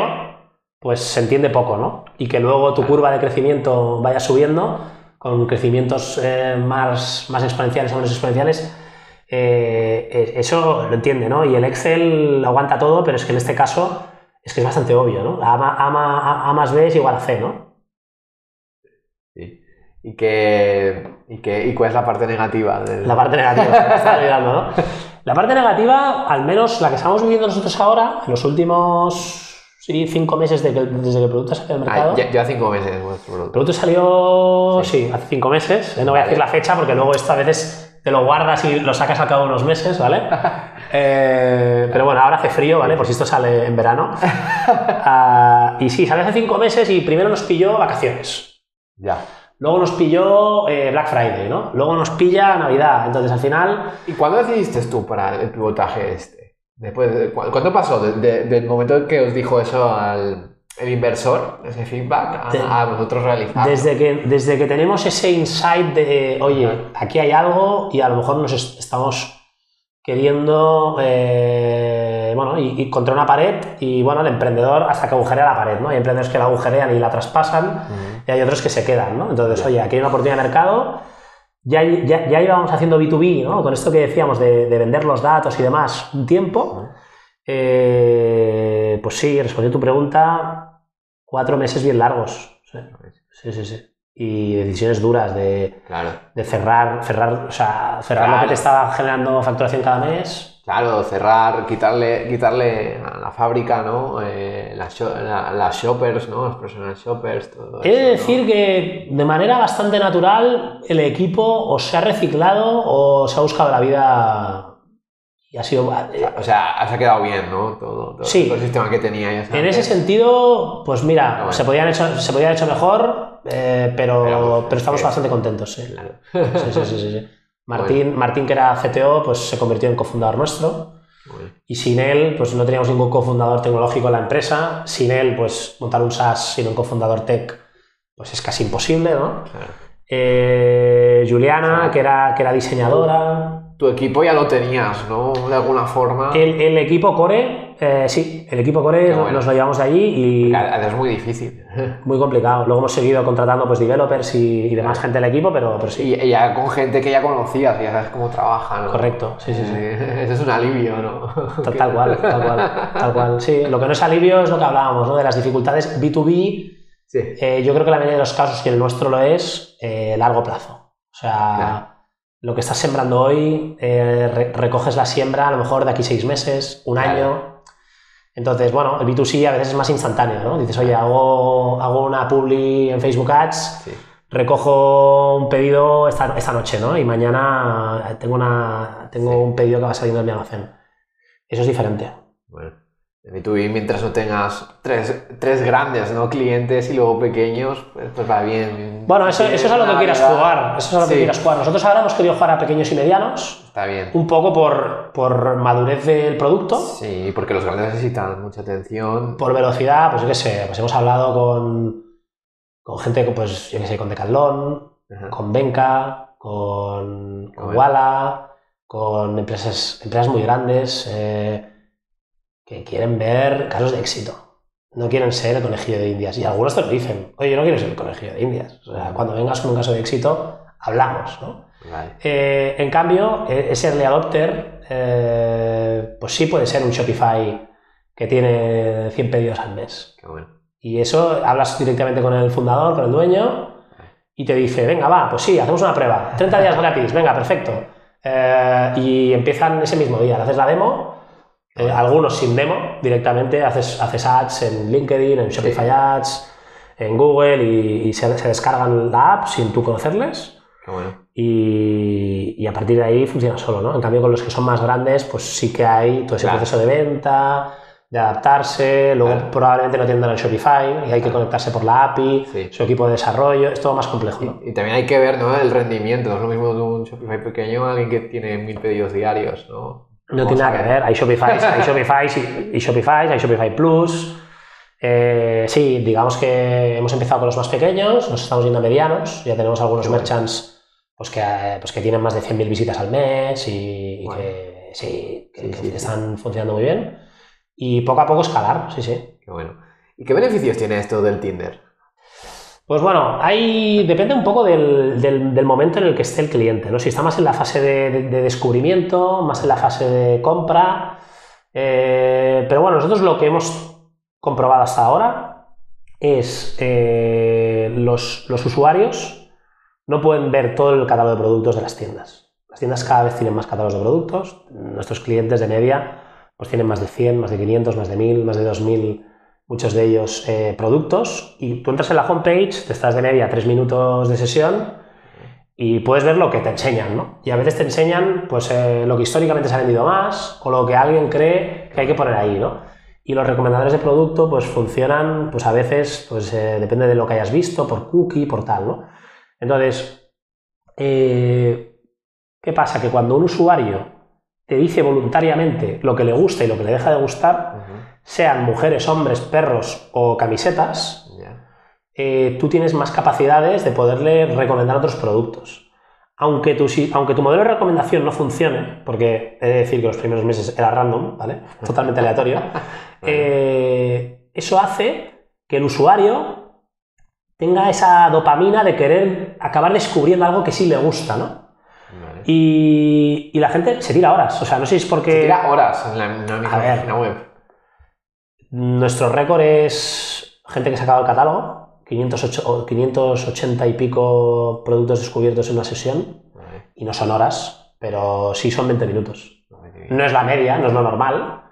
[SPEAKER 3] pues se entiende poco, ¿no? Y que luego tu curva de crecimiento vaya subiendo con crecimientos eh, más, más exponenciales o menos exponenciales, eh, eh, eso lo entiende, ¿no? Y el Excel lo aguanta todo, pero es que en este caso es que es bastante obvio, ¿no? A, A, más B es igual a C, ¿no?
[SPEAKER 2] Sí. ¿Y, qué, y, qué, ¿Y cuál es la parte negativa? Del...
[SPEAKER 3] La parte negativa, está olvidando, ¿no? La parte negativa, al menos la que estamos viviendo nosotros ahora, en los últimos sí, cinco meses de que- desde que el producto salió al
[SPEAKER 2] Ah,
[SPEAKER 3] mercado.
[SPEAKER 2] ya- lleva cinco meses vuestro
[SPEAKER 3] El
[SPEAKER 2] producto.
[SPEAKER 3] producto salió,
[SPEAKER 2] Sí.
[SPEAKER 3] sí, hace cinco meses. eh, No voy a decir la fecha porque luego esto a veces te lo guardas y lo sacas al cabo de unos meses, ¿vale? Eh, pero bueno, ahora hace frío, ¿vale? Por si esto sale en verano. Ah, y sí, salió hace cinco meses y primero nos pilló vacaciones.
[SPEAKER 2] Ya.
[SPEAKER 3] Luego nos pilló eh, Black Friday, ¿no? Luego nos pilla Navidad. Entonces al final
[SPEAKER 2] ¿Y cuándo decidiste tú para el pivotaje este? Después de- ¿cu- ¿Cuánto pasó de- de- del momento en que os dijo eso al el inversor, ese feedback, a,
[SPEAKER 3] De-
[SPEAKER 2] a vosotros realizar?
[SPEAKER 3] Desde que, desde que tenemos ese insight de, oye, aquí hay algo y a lo mejor nos es- estamos queriendo, eh, bueno, y, y contra una pared y, bueno, el emprendedor hasta que agujerea la pared, ¿no? Hay emprendedores que la agujerean y la traspasan y hay otros que se quedan, ¿no? Entonces, oye, aquí hay una oportunidad de mercado, ya, ya, ya íbamos haciendo B2B, ¿no? Con esto que decíamos de, de vender los datos y demás un tiempo, eh, pues sí, respondiendo a tu pregunta, cuatro meses bien largos. Sí, sí, sí. Y decisiones duras de,
[SPEAKER 2] Claro.
[SPEAKER 3] de cerrar, cerrar, o sea, cerrar lo
[SPEAKER 2] Claro.
[SPEAKER 3] que te estaba generando facturación cada mes.
[SPEAKER 2] Claro, cerrar, quitarle, quitarle a la fábrica, ¿no? Eh, las, la- las shoppers, ¿no? Los personal shoppers, todo
[SPEAKER 3] He de
[SPEAKER 2] eso, ¿no?
[SPEAKER 3] decir que de manera bastante natural el equipo o se ha reciclado o se ha buscado la vida y ha sido... eh,
[SPEAKER 2] O sea, se ha quedado bien, ¿no? Todo, todo,
[SPEAKER 3] Sí.
[SPEAKER 2] todo el sistema que teníais.
[SPEAKER 3] En ese sentido, pues mira,
[SPEAKER 2] Bueno.
[SPEAKER 3] se podían hecho, se podía haber hecho mejor, eh, pero,
[SPEAKER 2] Pero,
[SPEAKER 3] pero estamos
[SPEAKER 2] eh,
[SPEAKER 3] bastante contentos, sí.
[SPEAKER 2] Claro.
[SPEAKER 3] Sí, sí, sí, sí. Martín, Martín, que era CTO, pues se convirtió en cofundador nuestro.
[SPEAKER 2] Bueno.
[SPEAKER 3] Y sin él, pues no teníamos ningún cofundador tecnológico en la empresa. Sin él, pues montar un SaaS sin un cofundador tech, pues es casi imposible, ¿no?
[SPEAKER 2] Claro.
[SPEAKER 3] Eh, Juliana, que era, que era diseñadora.
[SPEAKER 2] Tu equipo ya lo tenías, ¿no? De alguna forma.
[SPEAKER 3] El, el equipo Core, eh, sí, el equipo Core
[SPEAKER 2] bueno.
[SPEAKER 3] nos lo llevamos de allí y
[SPEAKER 2] Es muy difícil.
[SPEAKER 3] muy complicado. Luego hemos seguido contratando pues developers y, y demás gente del equipo, pero, pero sí.
[SPEAKER 2] Y, y ya con gente que ya conocías, ya sabes cómo trabajan. ¿no?
[SPEAKER 3] Correcto, sí, sí, sí.
[SPEAKER 2] Eso es un alivio, ¿no?
[SPEAKER 3] Tal, tal cual, tal cual, tal cual. Sí, lo que no es alivio es lo que hablábamos, ¿no? De las dificultades B2B.
[SPEAKER 2] Sí.
[SPEAKER 3] eh, yo creo que la mayoría de los casos, y el nuestro lo es, eh, largo plazo. O sea,
[SPEAKER 2] Claro.
[SPEAKER 3] Lo que estás sembrando hoy, eh, re- recoges la siembra a lo mejor de aquí seis meses, un
[SPEAKER 2] Claro.
[SPEAKER 3] año. Entonces, bueno, el B2C a veces es más instantáneo, ¿no? Dices, oye, hago, hago una publi en Facebook Ads,
[SPEAKER 2] Sí.
[SPEAKER 3] recojo un pedido esta, esta noche, ¿no? Y mañana tengo, una, tengo
[SPEAKER 2] Sí.
[SPEAKER 3] un pedido que va saliendo en mi almacén. Eso es diferente.
[SPEAKER 2] Bueno, B2B, mientras no tengas tres, tres grandes ¿no? clientes y luego pequeños, pues, pues va bien.
[SPEAKER 3] Bueno, eso, eso es a lo que quieras jugar. Eso es a lo que quieras jugar. Nosotros ahora hemos querido jugar a pequeños y medianos,
[SPEAKER 2] Está bien.
[SPEAKER 3] un poco por, por madurez del producto,
[SPEAKER 2] Sí, porque los grandes necesitan mucha atención.
[SPEAKER 3] por velocidad, pues yo qué sé, pues hemos hablado con, con gente, pues yo qué sé, con Decathlon,
[SPEAKER 2] Ajá.
[SPEAKER 3] con Benca, con, con. Walla, con empresas, empresas muy grandes eh, que quieren ver casos de éxito. No quieren ser el conejillo de Indias. Y algunos te lo dicen. Oye, yo no quiero ser el conejillo de Indias. O sea, cuando vengas con un caso de éxito, hablamos, ¿no?
[SPEAKER 2] Vale.
[SPEAKER 3] Eh, en cambio, e- ese early adopter, eh, pues sí puede ser un Shopify que tiene 100 pedidos al mes.
[SPEAKER 2] Qué bueno.
[SPEAKER 3] Y eso hablas directamente con el fundador, con el dueño, y te dice, venga, va, pues sí, hacemos una prueba, 30 días gratis, venga, perfecto. Eh, y empiezan ese mismo día, le haces la demo, eh, algunos sin demo, directamente haces, haces ads en LinkedIn, en Shopify Ads, en Google, y, y se, se descargan la app sin tú conocerles.
[SPEAKER 2] Qué bueno.
[SPEAKER 3] Y, y a partir de ahí funciona solo, ¿no? En cambio, con los que son más grandes, pues sí que hay todo ese
[SPEAKER 2] Claro.
[SPEAKER 3] proceso de venta, de adaptarse, luego
[SPEAKER 2] Claro.
[SPEAKER 3] probablemente no tiendan el Shopify y hay que conectarse por la API,
[SPEAKER 2] Sí.
[SPEAKER 3] su equipo de desarrollo, es todo más complejo, ¿no?
[SPEAKER 2] Y, y también hay que ver ¿no? el rendimiento. No es lo mismo de un Shopify pequeño a alguien que tiene mil pedidos diarios, ¿no?
[SPEAKER 3] No tiene nada que ver, hay Shopify, hay Shopify y, Shopify, hay Shopify Plus. Eh, sí, digamos que hemos empezado con los más pequeños, nos estamos yendo a medianos, ya tenemos algunos
[SPEAKER 2] bueno.
[SPEAKER 3] merchants pues que, eh, pues que tienen más de 100.000 visitas al mes y, que sí, que,
[SPEAKER 2] Sí,
[SPEAKER 3] que
[SPEAKER 2] sí, sí.
[SPEAKER 3] están funcionando muy bien. Y poco a poco escalar, sí, sí.
[SPEAKER 2] Qué bueno. ¿Y qué beneficios tiene esto del Tinder?
[SPEAKER 3] Pues bueno, hay, depende un poco del, momento en el que esté el cliente, ¿no? Si está más en la fase de, de- de descubrimiento, más en la fase de compra. eh, pero bueno, nosotros lo que hemos comprobado hasta ahora es eh, los, los usuarios no pueden ver todo el catálogo de productos de las tiendas. Las tiendas cada vez tienen más catálogos de productos. Nuestros clientes de media pues tienen más de 100, más de 500, más de 1000, más de 2000 muchos de ellos eh, productos, y tú entras en la homepage, te estás de media tres minutos de sesión y puedes ver lo que te enseñan, ¿no? Y a veces te enseñan pues, eh, lo que históricamente se ha vendido más o lo que alguien cree que hay que poner ahí, ¿no? Y los recomendadores de producto pues funcionan, pues a veces, pues eh, depende de lo que hayas visto, por cookie, por tal, ¿no? Entonces, ¿qué pasa? Que cuando un usuario te dice voluntariamente lo que le gusta y lo que le deja de gustar. Sean mujeres, hombres, perros o camisetas, eh, tú tienes más capacidades de poderle recomendar otros productos. Aunque tu, si- aunque tu modelo de recomendación no funcione, porque he de decir que los primeros meses era random, ¿vale? Totalmente aleatorio, eh, eso hace que el usuario tenga esa dopamina de querer acabar descubriendo algo que sí le gusta, ¿no?
[SPEAKER 2] Vale.
[SPEAKER 3] Y, y la gente se tira horas, o sea, no sé si es porque...
[SPEAKER 2] Se tira horas en la, en la misma
[SPEAKER 3] A ver.
[SPEAKER 2] página web.
[SPEAKER 3] Nuestro récord es gente que se ha acabado el catálogo, 508 o 580 y pico productos descubiertos en una sesión,
[SPEAKER 2] Vale.
[SPEAKER 3] y no son horas, pero sí son 20 minutos. No es la media, no es lo normal,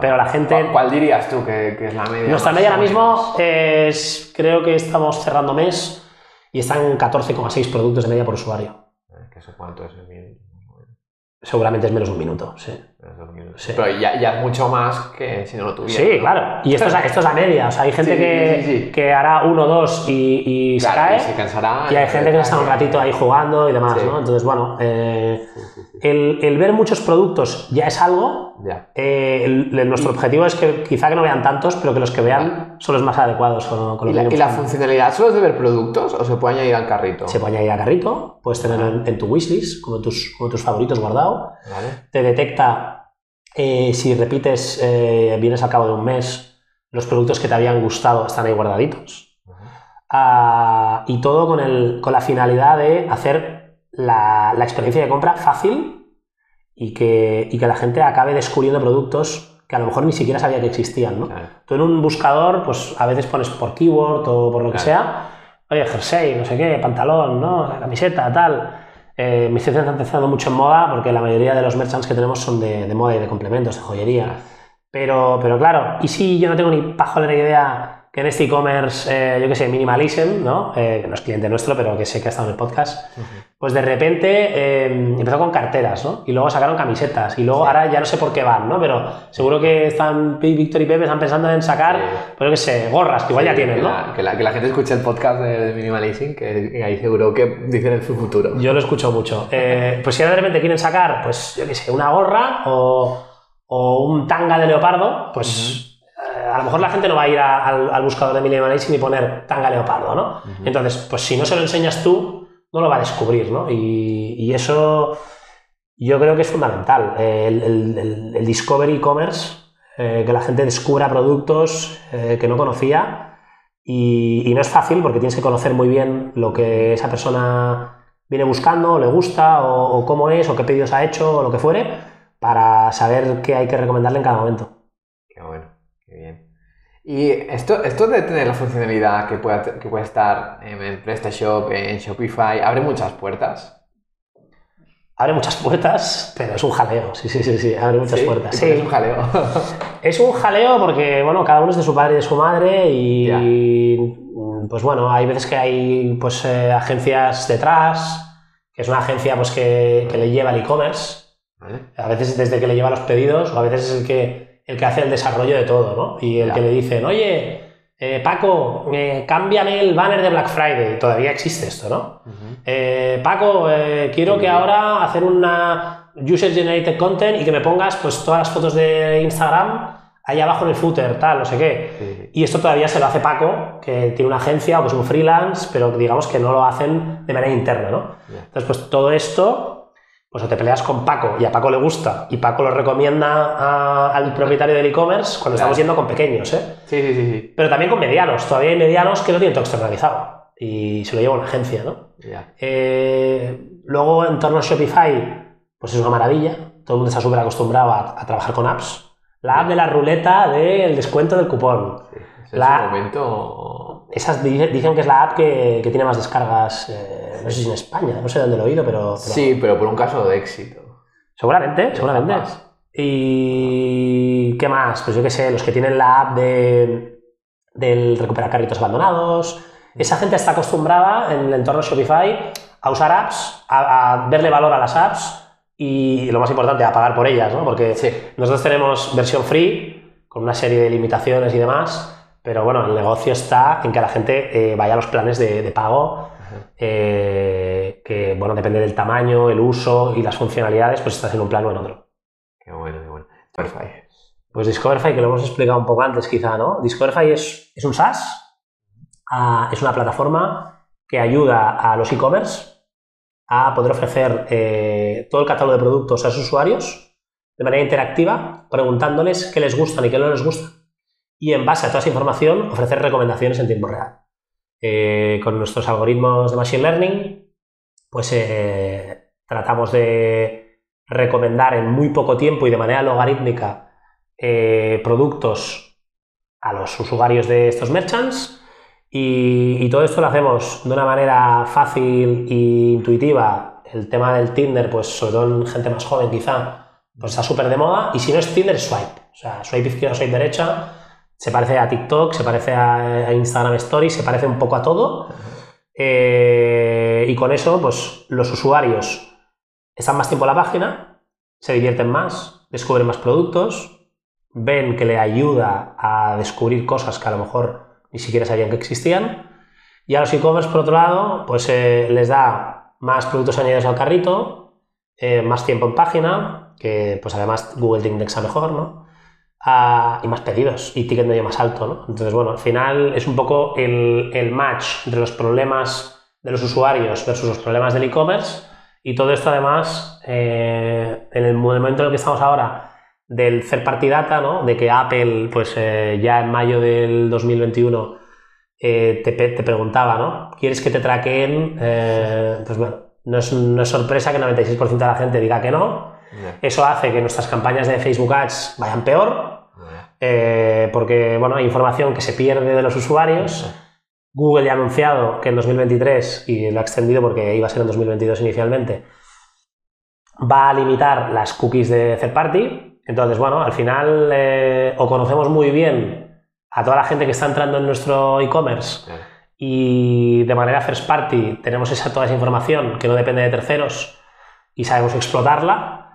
[SPEAKER 3] pero la gente-
[SPEAKER 2] ¿Cuál, cuál dirías tú que, que es la media?
[SPEAKER 3] Nuestra media ahora mismo es, creo que estamos cerrando mes y están 14,6 productos de media por usuario.
[SPEAKER 2] Eh, ¿Que eso cuánto es mil?
[SPEAKER 3] Seguramente es menos de un minuto, sí. Sí.
[SPEAKER 2] Pero ya, ya es mucho más que si no lo tuviera.
[SPEAKER 3] Sí, claro. Y esto es, esto es la media. O sea, hay gente
[SPEAKER 2] Sí,
[SPEAKER 3] que,
[SPEAKER 2] sí,
[SPEAKER 3] que hará uno, dos y, y se cae.
[SPEAKER 2] y se cansará.
[SPEAKER 3] Y hay gente que está un ratito ahí jugando y demás. ¿no? Entonces, bueno, eh. El, el ver muchos productos ya es algo.
[SPEAKER 2] Ya.
[SPEAKER 3] Eh, el- el- nuestro objetivo es que quizá que no vean tantos, pero que los que vean son los más adecuados con, con
[SPEAKER 2] ¿Y la, y la funcionalidad solo es de ver productos o se puede añadir al carrito?
[SPEAKER 3] Se puede añadir a carrito, puedes tenerlo en, en tu wishlist, como tus, como tus favoritos guardado.
[SPEAKER 2] Vale.
[SPEAKER 3] Te detecta eh, si repites, eh, vienes al cabo de un mes, los productos que te habían gustado están ahí guardaditos. Ah, y todo con, el- con la finalidad de hacer la, la experiencia de compra fácil y que, y que la gente acabe descubriendo productos que a lo mejor ni siquiera sabía que existían. ¿no?
[SPEAKER 2] Claro.
[SPEAKER 3] Tú en un buscador, pues a veces pones por keyword o por lo que
[SPEAKER 2] Claro.
[SPEAKER 3] sea, oye, jersey, no sé qué, pantalón, ¿no? camiseta, tal. Eh, me estoy centrando mucho en moda porque la mayoría de los merchants que tenemos son de, de moda y de complementos, de joyería. Pero, pero claro, y si yo no tengo ni pajolera idea que en este e-commerce, eh, yo qué sé, Minimalism, ¿no? Eh, que no es cliente nuestro, pero que sé que ha estado en el podcast, pues de repente eh, empezó con carteras, ¿no? Y luego sacaron camisetas, y luego
[SPEAKER 2] Sí.
[SPEAKER 3] ahora ya no sé por qué van, ¿no? Pero seguro que están Víctor y Pepe están pensando en sacar,
[SPEAKER 2] Sí.
[SPEAKER 3] pues yo qué sé, gorras, que igual ya tienen,
[SPEAKER 2] que
[SPEAKER 3] ¿no?
[SPEAKER 2] La, que, la, que la gente escuche el podcast de, Minimalism, que, que ahí seguro que dicen en su futuro.
[SPEAKER 3] Yo lo escucho mucho. Eh, pues si ahora de repente quieren sacar, pues yo qué sé, una gorra o, o un tanga de leopardo, pues a lo mejor la gente no va a ir a- al, al buscador de Minimalism y poner tanga leopardo, ¿no? Entonces, pues si no se lo enseñas tú, no lo va a descubrir, ¿no? Y, y eso yo creo que es fundamental. Eh, El, el- el- el Discovery e-commerce, eh, que la gente descubra productos eh, que no conocía. Y, y no es fácil porque tienes que conocer muy bien lo que esa persona viene buscando, o le gusta, o, o cómo es, o qué pedidos ha hecho, o lo que fuere, para saber qué hay que recomendarle en cada momento.
[SPEAKER 2] Qué bueno. Y esto, esto de tener la funcionalidad que puede, que puede estar en, PrestaShop, en Shopify, abre muchas puertas.
[SPEAKER 3] Abre muchas puertas, pero es un jaleo. Sí, sí, sí, sí, abre muchas
[SPEAKER 2] ¿Sí?
[SPEAKER 3] puertas.
[SPEAKER 2] ¿Y por qué
[SPEAKER 3] Sí.
[SPEAKER 2] Es un jaleo.
[SPEAKER 3] Es un jaleo porque, bueno, cada uno es de su padre y de su madre y, pues bueno, hay veces que hay pues eh, agencias detrás, que es una agencia pues que, que le lleva el e-commerce, a veces desde que le lleva los pedidos o a veces es el que, el que hace el desarrollo de todo, ¿no? Y el que le dicen, oye, eh, Paco, eh, cámbiame el banner de Black Friday, todavía existe esto, ¿no? Eh, Paco, eh, quiero
[SPEAKER 2] Sí.
[SPEAKER 3] que ahora hacer una user generated content y que me pongas pues todas las fotos de Instagram ahí abajo en el footer, tal, no sé qué.
[SPEAKER 2] Sí.
[SPEAKER 3] Y esto todavía se lo hace Paco, que tiene una agencia o pues un freelance, pero digamos que no lo hacen de manera interna, ¿no? Entonces, pues todo esto, pues o te peleas con Paco y a Paco le gusta y Paco lo recomienda a- al propietario del e-commerce cuando estamos yendo con pequeños, ¿eh?
[SPEAKER 2] Sí, sí, sí.
[SPEAKER 3] Pero también con medianos, todavía hay medianos que lo tienen todo externalizado y se lo lleva una agencia, ¿no?
[SPEAKER 2] Ya.
[SPEAKER 3] Eh, luego, en torno a Shopify, pues es una maravilla. Todo el mundo está súper acostumbrado a, a trabajar con apps. La app de la ruleta del descuento del cupón.
[SPEAKER 2] Sí.
[SPEAKER 3] La-
[SPEAKER 2] Es un momento.
[SPEAKER 3] Esas di- dicen que es la app que, que tiene más descargas, eh, no sé si en España, no sé dónde lo he oído, pero, pero
[SPEAKER 2] Sí, pero por un caso de éxito.
[SPEAKER 3] seguramente, seguramente.
[SPEAKER 2] Capaz.
[SPEAKER 3] ¿Y qué más? Pues yo qué sé, los que tienen la app de, del recuperar carritos abandonados. Esa gente está acostumbrada en el entorno Shopify a usar apps, a, a verle valor a las apps y lo más importante, a pagar por ellas, ¿no? Porque
[SPEAKER 2] Sí.
[SPEAKER 3] nosotros tenemos versión free con una serie de limitaciones y demás, pero bueno, el negocio está en que la gente eh, vaya a los planes de, de pago, eh, que bueno, depende del tamaño, el uso y las funcionalidades, pues estás en un plan o en otro.
[SPEAKER 2] Qué bueno, qué bueno. Perfecto.
[SPEAKER 3] Pues Discoverify, que lo hemos explicado un poco antes quizá, ¿no? Discoverify es, es un SaaS, ah, es una plataforma que ayuda a los e-commerce a poder ofrecer eh, todo el catálogo de productos a sus usuarios de manera interactiva, preguntándoles qué les gustan y qué no les gusta. Y en base a toda esa información, ofrecer recomendaciones en tiempo real. Eh, con nuestros algoritmos de Machine Learning, pues eh, tratamos de recomendar en muy poco tiempo y de manera logarítmica eh, productos a los usuarios de estos merchants y, todo esto lo hacemos de una manera fácil e intuitiva. El tema del Tinder, pues sobre todo en gente más joven quizá, pues está súper de moda y si no es Tinder, swipe. O sea, swipe izquierda, swipe derecha, se parece a TikTok, se parece a, Instagram Stories, se parece un poco a todo. Eh, y con eso, pues los usuarios están más tiempo en la página se divierten más, descubren más productos, ven que le ayuda a descubrir cosas que a lo mejor ni siquiera sabían que existían. Y a los e-commerce, por otro lado, pues eh, les da más productos añadidos al carrito, eh, más tiempo en página, que pues además Google te indexa mejor, ¿no? Y más pedidos y ticket medio más alto, ¿no? Entonces, bueno, al final es un poco el, el match entre los problemas de los usuarios versus los problemas del e-commerce y todo esto además, eh, en el momento en el que estamos ahora, del third party data, ¿no? de que Apple, pues eh, ya en mayo del 2021 eh, te, te, preguntaba, ¿no? ¿Quieres que te traqueen? pues bueno, no es, no es, sorpresa que el 96% de la gente diga que no. Yeah. Eso hace que nuestras campañas de Facebook Ads vayan peor, yeah. porque bueno, hay información que se pierde de los usuarios. Google ya ha anunciado que en 2023, y lo ha extendido porque iba a ser en 2022 inicialmente, va a limitar las cookies de third party. Entonces, bueno, al final eh, o conocemos muy bien a toda la gente que está entrando en nuestro e-commerce y de manera first party tenemos esa, toda esa información que no depende de terceros y sabemos explotarla,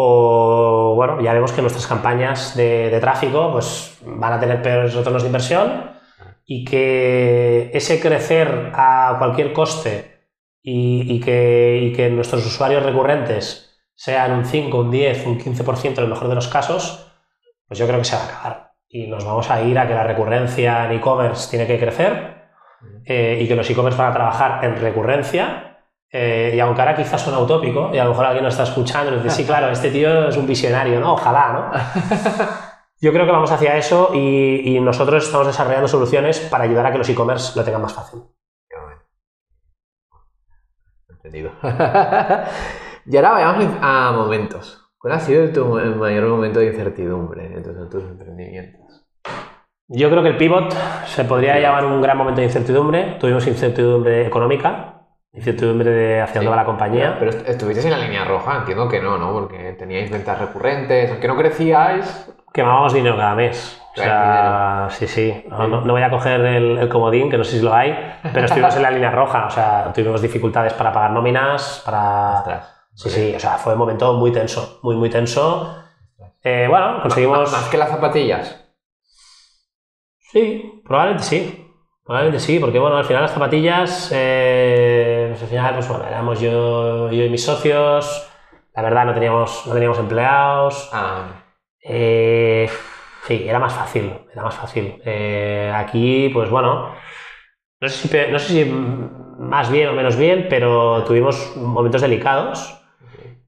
[SPEAKER 3] o bueno, ya vemos que nuestras campañas de, de tráfico pues, van a tener peores retornos de inversión y que ese crecer a cualquier coste y, y, que, y, que, nuestros usuarios recurrentes sean un 5, un 10, un 15% en el mejor de los casos, pues yo creo que se va a acabar. Y nos vamos a ir a que la recurrencia en e-commerce tiene que crecer eh, y que los e-commerce van a trabajar en recurrencia. Eh, y aunque ahora quizás suena utópico, y a lo mejor alguien nos está escuchando y dice, sí, claro, este tío es un visionario, ¿no? Ojalá, ¿no? Yo creo que vamos hacia eso y, y, nosotros estamos desarrollando soluciones para ayudar a que los e-commerce lo tengan más fácil.
[SPEAKER 2] Entendido. y ahora vayamos a momentos. ¿Cuál ha sido tu mayor momento de incertidumbre en tus, en tus emprendimientos?
[SPEAKER 3] Yo creo que el pivot se podría llamar un gran momento de incertidumbre. Tuvimos incertidumbre económica, incertidumbre de hacia dónde va la compañía.
[SPEAKER 2] Pero estuvisteis en la línea roja, entiendo que no, ¿no? Porque teníais ventas recurrentes, aunque no crecíais,
[SPEAKER 3] quemábamos dinero cada mes. O sea, sí, sí. No, no, no, voy a coger el, el, comodín, que no sé si lo hay, pero estuvimos en la línea roja. O sea, tuvimos dificultades para pagar nóminas, para... Ostras. Sí, sí. O sea, fue un momento muy tenso, muy, muy tenso. Eh, bueno, conseguimos...
[SPEAKER 2] ¿Más que las zapatillas?
[SPEAKER 3] Sí, probablemente sí. Probablemente sí, porque bueno, al final las zapatillas, eh, pues al final, pues bueno, éramos yo, yo y mis socios, la verdad no teníamos, no teníamos empleados.
[SPEAKER 2] Ah.
[SPEAKER 3] Eh, sí, era más fácil, era más fácil. Eh, aquí, pues bueno, no sé, si, no sé si más bien o menos bien, pero tuvimos momentos delicados.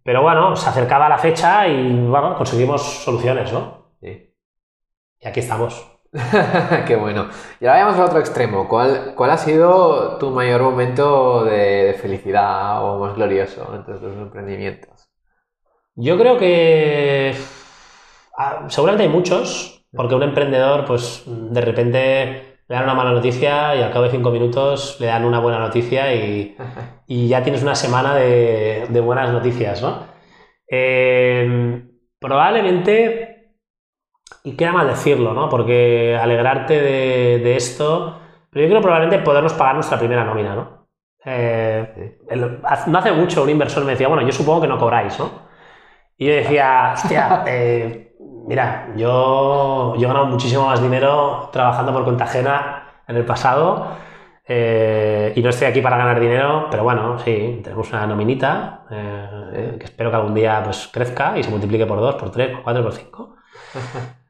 [SPEAKER 3] Pero bueno, se acercaba la fecha y bueno, conseguimos soluciones, ¿no?
[SPEAKER 2] Sí.
[SPEAKER 3] Y aquí estamos.
[SPEAKER 2] Qué bueno. Y ahora vayamos al otro extremo. ¿Cuál, ¿Cuál ha sido tu mayor momento de, de felicidad o más glorioso entre tus emprendimientos?
[SPEAKER 3] Yo creo que Ah, seguramente hay muchos, porque un emprendedor, pues de repente le dan una mala noticia y al cabo de cinco minutos le dan una buena noticia y, y ya tienes una semana de, de buenas noticias, ¿no? Eh, probablemente, y queda mal decirlo, ¿no? Porque alegrarte de, de, esto, pero yo creo probablemente podernos pagar nuestra primera nómina, ¿no? Eh, no hace mucho un inversor me decía, bueno, yo supongo que no cobráis, ¿no? Y yo decía, hostia, eh, Mira, yo, yo he ganado muchísimo más dinero trabajando por cuenta ajena en el pasado eh, y no estoy aquí para ganar dinero, pero bueno, sí, tenemos una nominita que espero que algún día pues, crezca y se multiplique por 2, por 3, por 4, por 5.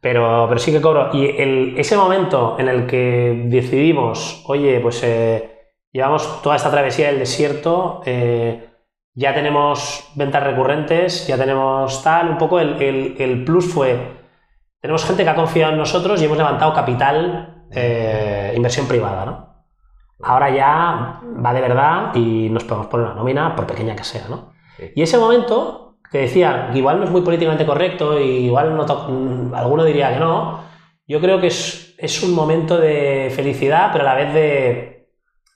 [SPEAKER 3] Pero, pero sí que cobro. Y el, ese momento en el que decidimos, oye, pues eh, llevamos toda esta travesía del desierto, eh, ya tenemos ventas recurrentes, ya tenemos tal, un poco el, el, el, plus fue, tenemos gente que ha confiado en nosotros y hemos levantado capital, eh, inversión privada, ¿no? Ahora ya va de verdad y nos podemos poner una nómina, por pequeña que sea, ¿no? Sí. Y ese momento, que decía, igual no es muy políticamente correcto y igual no alguno diría que no, yo creo que es, es, un momento de felicidad, pero a la vez de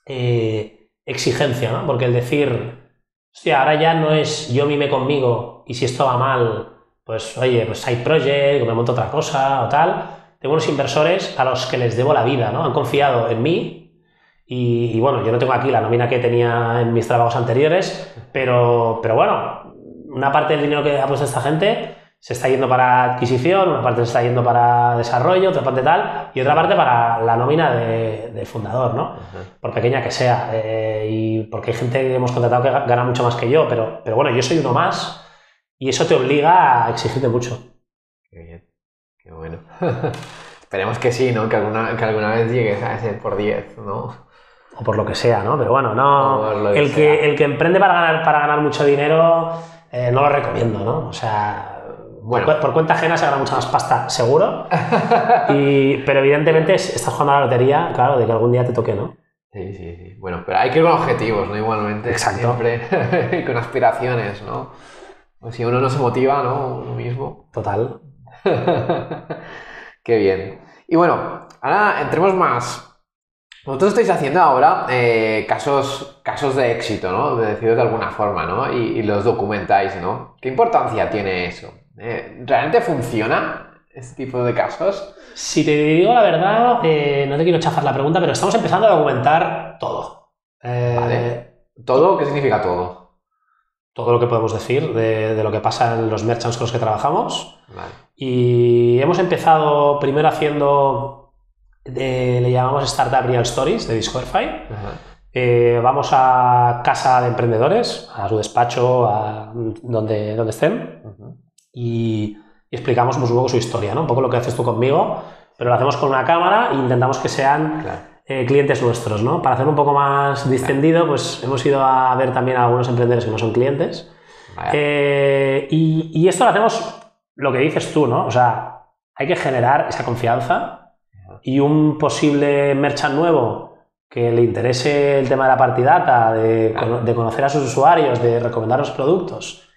[SPEAKER 3] eh, exigencia, ¿no? Porque el decir hostia, ahora ya no es yo mime conmigo y si esto va mal, pues oye, pues side project me monto otra cosa o tal. Tengo unos inversores a los que les debo la vida, ¿no? Han confiado en mí y, y bueno, yo no tengo aquí la nómina que tenía en mis trabajos anteriores, pero, pero bueno, una parte del dinero que ha puesto esta gente se está yendo para adquisición, una parte se está yendo para desarrollo, otra parte tal, y otra parte para la nómina de, de fundador, ¿no? Por pequeña que sea. eh, y porque hay gente que hemos contratado que ga- gana mucho más que yo, pero, pero bueno, yo soy uno más y eso te obliga a exigirte mucho.
[SPEAKER 2] Qué bien, qué bueno. Esperemos que sí, ¿no? Que alguna, que alguna vez llegues a ese por 10, ¿no?
[SPEAKER 3] O por lo que sea, ¿no? Pero bueno, no.
[SPEAKER 2] Que
[SPEAKER 3] El
[SPEAKER 2] sea.
[SPEAKER 3] que, el que emprende para ganar, para ganar mucho dinero, eh, no lo recomiendo, ¿no? O sea.
[SPEAKER 2] Bueno.
[SPEAKER 3] Por, cu- por cuenta ajena se gana mucha más pasta, seguro. Y- pero evidentemente es- estás jugando a la lotería, claro, de que algún día te toque, ¿no?
[SPEAKER 2] Sí, sí, sí. Bueno, pero hay que ir con objetivos, ¿no? Igualmente.
[SPEAKER 3] Exacto.
[SPEAKER 2] Siempre y con aspiraciones, ¿no? Pues si uno no se motiva, ¿no? Uno mismo.
[SPEAKER 3] Total.
[SPEAKER 2] Qué bien. Y bueno, ahora entremos más. Vosotros estáis haciendo ahora eh, casos, casos de éxito, ¿no? De decirlo de alguna forma, ¿no? Y, y los documentáis, ¿no? ¿Qué importancia tiene eso? Eh, ¿Realmente funciona este tipo de casos?
[SPEAKER 3] Si te digo la verdad, eh, no te quiero chafar la pregunta, pero estamos empezando a documentar todo.
[SPEAKER 2] Vale. ¿Todo? ¿Qué significa todo?
[SPEAKER 3] Todo lo que podemos decir de, de lo que pasa en los merchants con los que trabajamos.
[SPEAKER 2] Vale.
[SPEAKER 3] Y hemos empezado primero haciendo, le llamamos Startup Real Stories de Discoverify. Eh, vamos a casa de emprendedores, a su despacho, a donde, donde estén, y, y explicamos pues, un poco su historia, ¿no? un poco lo que haces tú conmigo, pero lo hacemos con una cámara e intentamos que sean
[SPEAKER 2] Claro.
[SPEAKER 3] eh, clientes nuestros. ¿no? Para hacer un poco más distendido, pues hemos ido a ver también a algunos emprendedores que no son clientes. Eh, y, y esto lo hacemos, lo que dices tú, ¿no? O sea, hay que generar esa confianza y un posible merchant nuevo que le interese el tema de la partidata, de,
[SPEAKER 2] Claro.
[SPEAKER 3] de conocer a sus usuarios, de recomendar los productos,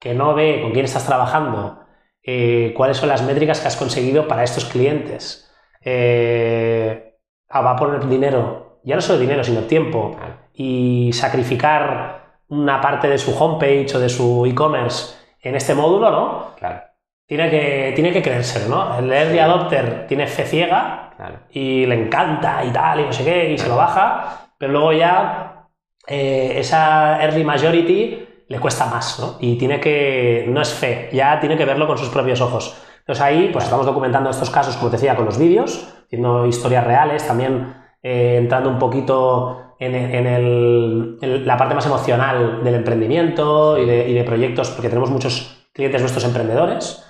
[SPEAKER 3] que no ve con quién estás trabajando, eh, cuáles son las métricas que has conseguido para estos clientes. Eh, ah, va a poner dinero, ya no solo dinero, sino tiempo, y sacrificar una parte de su homepage o de su e-commerce en este módulo, ¿no?
[SPEAKER 2] Claro,
[SPEAKER 3] Tiene que, tiene que creérselo, ¿no? El early adopter tiene fe ciega
[SPEAKER 2] claro.
[SPEAKER 3] y le encanta y tal, y no sé qué, y se lo baja, pero luego ya eh, esa early majority le cuesta más, ¿no? Y tiene que, no es fe, ya tiene que verlo con sus propios ojos. Entonces ahí pues estamos documentando estos casos, como te decía, con los vídeos, haciendo historias reales, también eh, entrando un poquito en, el- en el- en la parte más emocional del emprendimiento y de, y de proyectos, porque tenemos muchos clientes nuestros emprendedores.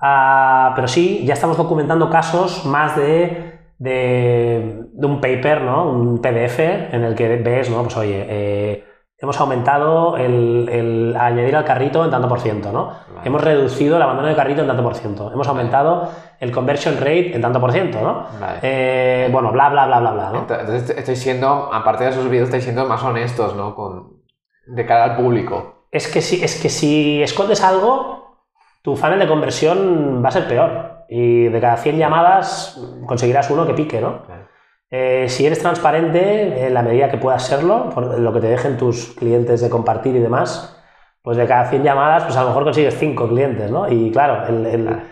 [SPEAKER 3] Ah, pero sí, ya estamos documentando casos más de, de, de un paper, ¿no? un PDF, en el que ves, ¿no? pues oye, eh, hemos aumentado el, el añadir al carrito en tanto por ciento, ¿no?
[SPEAKER 2] Vale.
[SPEAKER 3] hemos reducido el abandono de carrito en tanto por ciento, hemos aumentado el conversion rate en tanto por ciento, ¿no?
[SPEAKER 2] Vale.
[SPEAKER 3] Eh, bueno, bla, bla, bla, bla, bla, ¿no?
[SPEAKER 2] Entonces estoy siendo, aparte de esos vídeos, estáis siendo más honestos, ¿no? Con, de cara al público.
[SPEAKER 3] Es que, si, es que si escondes algo, tu funnel de conversión va a ser peor. Y de cada 100 llamadas conseguirás uno que pique, ¿no?
[SPEAKER 2] Claro.
[SPEAKER 3] Eh, si eres transparente, en la medida que puedas serlo, por lo que te dejen tus clientes de compartir y demás, pues de cada 100 llamadas, pues a lo mejor consigues 5 clientes, ¿no? Y claro, el, el-
[SPEAKER 2] Claro.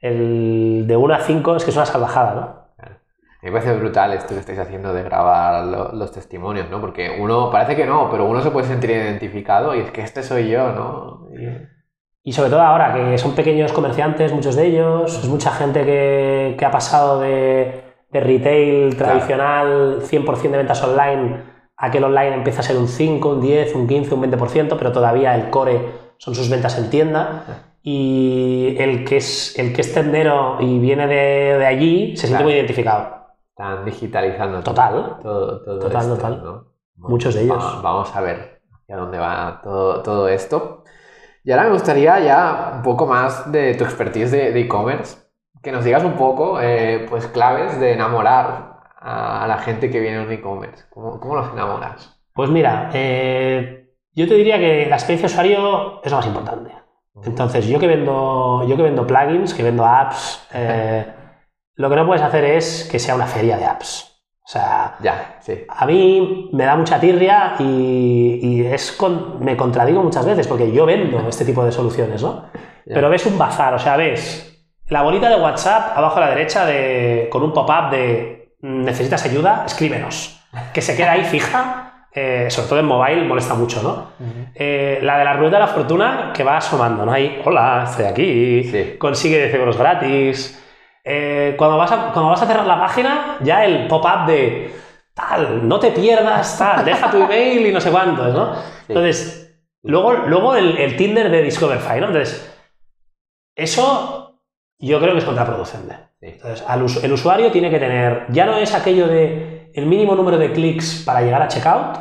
[SPEAKER 3] el de 1 a 5 es que es una salvajada, ¿no?
[SPEAKER 2] Me parece brutal esto que estáis haciendo de grabar lo- los testimonios, ¿no? Porque uno, parece que no, pero uno se puede sentir identificado y es que este soy yo, ¿no? Y-
[SPEAKER 3] Y sobre todo ahora, que son pequeños comerciantes, muchos de ellos, es mucha gente que, que ha pasado de, de retail tradicional, 100% de ventas online, a que el online empieza a ser un 5, un 10, un 15, un 20%, pero todavía el core son sus ventas en tienda. Y el que es, el que es tendero y viene de, de allí se siente
[SPEAKER 2] Claro.
[SPEAKER 3] muy identificado.
[SPEAKER 2] Están digitalizando
[SPEAKER 3] Total.
[SPEAKER 2] todo, todo
[SPEAKER 3] Total,
[SPEAKER 2] esto,
[SPEAKER 3] total.
[SPEAKER 2] ¿no?
[SPEAKER 3] Muchos de ellos.
[SPEAKER 2] va- Vamos a ver hacia dónde va todo, todo esto. Y ahora me gustaría ya un poco más de tu expertise de e-commerce, que nos digas un poco, eh, pues, claves de enamorar a, a la gente que viene un e-commerce. ¿Cómo, ¿Cómo los enamoras?
[SPEAKER 3] Pues mira, eh, yo te diría que la experiencia de usuario es lo más importante. Entonces, yo que vendo, yo que vendo plugins, que vendo apps, eh, lo que no puedes hacer es que sea una feria de apps. O sea,
[SPEAKER 2] Ya, sí.
[SPEAKER 3] a mí me da mucha tirria y, y es con- me contradigo muchas veces porque yo vendo este tipo de soluciones, ¿no?
[SPEAKER 2] Ya.
[SPEAKER 3] Pero ves un bazar, o sea, ves la bolita de WhatsApp abajo a la derecha de, con un pop-up de "Mm, necesitas ayuda, escríbenos. Que se queda ahí fija eh, sobre todo en mobile, molesta mucho, ¿no? Eh, la de la rueda de la fortuna que va asomando, ¿no? Ahí, hola, estoy aquí,
[SPEAKER 2] Sí.
[SPEAKER 3] consigue 10 euros gratis. Eh, cuando, vas a, cuando vas a cerrar la página, ya el pop-up de tal, no te pierdas, tal, deja tu email y no sé cuántos, ¿no? Entonces, luego, luego el, el Tinder de Discoverify, ¿no? Entonces, eso yo creo que es contraproducente. Entonces, al el usuario tiene que tener, ya no es aquello de el mínimo número de clics para llegar a checkout,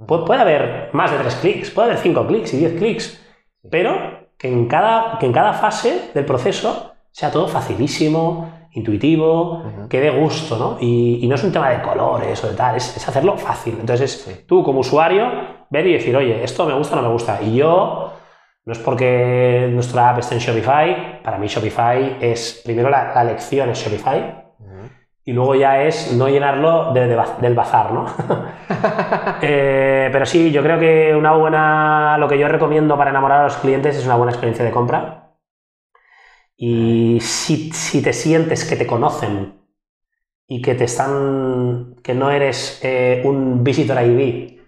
[SPEAKER 3] Pu- puede haber más de tres clics, puede haber cinco clics y 10 clics, pero que en cada, que en cada fase del proceso sea todo facilísimo, intuitivo,
[SPEAKER 2] Ujú.
[SPEAKER 3] que dé gusto, ¿no? Y, y no es un tema de colores o de tal, es, es hacerlo fácil. Entonces, es
[SPEAKER 2] Sí.
[SPEAKER 3] tú como usuario, ver y decir, oye, esto me gusta o no me gusta. Y yo, no es porque nuestra app esté en Shopify, para mí Shopify es, primero la, la elección es Shopify, y luego ya es no llenarlo de- de ba- del bazar, ¿no? Eh, pero sí, yo creo que una buena, lo que yo recomiendo para enamorar a los clientes es una buena experiencia de compra. Y si, si te sientes que te conocen y que te están, que no eres eh, un visitor ID,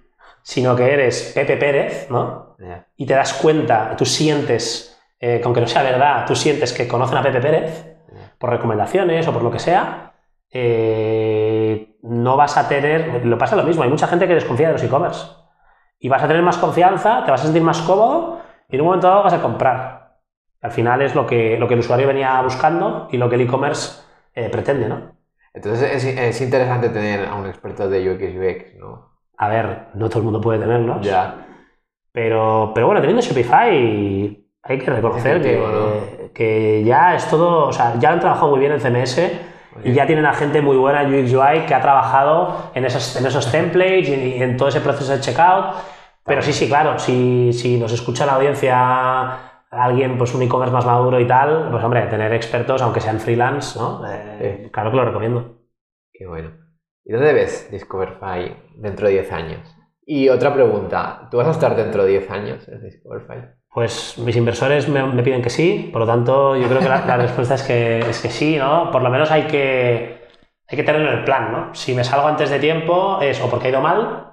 [SPEAKER 3] sino que eres Pepe Pérez, ¿no? Y te das cuenta, tú sientes, eh, que aunque no sea verdad, tú sientes que conocen a Pepe Pérez por recomendaciones o por lo que sea, eh, no vas a tener, lo pasa lo mismo, hay mucha gente que desconfía de los e-commerce y vas a tener más confianza, te vas a sentir más cómodo y en un momento dado vas a comprar. Al final es lo que, lo que el usuario venía buscando y lo que el e-commerce eh, pretende, ¿no?
[SPEAKER 2] Entonces es, es interesante tener a un experto de UX UX, ¿no?
[SPEAKER 3] A ver, no todo el mundo puede tenerlos.
[SPEAKER 2] Ya.
[SPEAKER 3] Pero, pero bueno, teniendo Shopify hay que reconocer que,
[SPEAKER 2] Definitivo,
[SPEAKER 3] que ya es todo, o sea, ya han trabajado muy bien en CMS y ya tienen a gente muy buena en UX UI que ha trabajado en esos, en esos templates y, y en todo ese proceso de checkout. Pero sí, sí, claro, si, si nos escucha la audiencia alguien, pues un e-commerce más maduro y tal, pues hombre, tener expertos, aunque sean freelance, ¿no? Eh, Claro que lo recomiendo.
[SPEAKER 2] Qué bueno. ¿Y dónde ves Discoverify dentro de 10 años? Y otra pregunta, ¿tú vas a estar dentro de 10 años en Discoverify?
[SPEAKER 3] Pues mis inversores me, me piden que sí, por lo tanto yo creo que la, la respuesta es que, es que sí, ¿no? Por lo menos hay que, hay que tenerlo en el plan, ¿no? Si me salgo antes de tiempo es o porque ha ido mal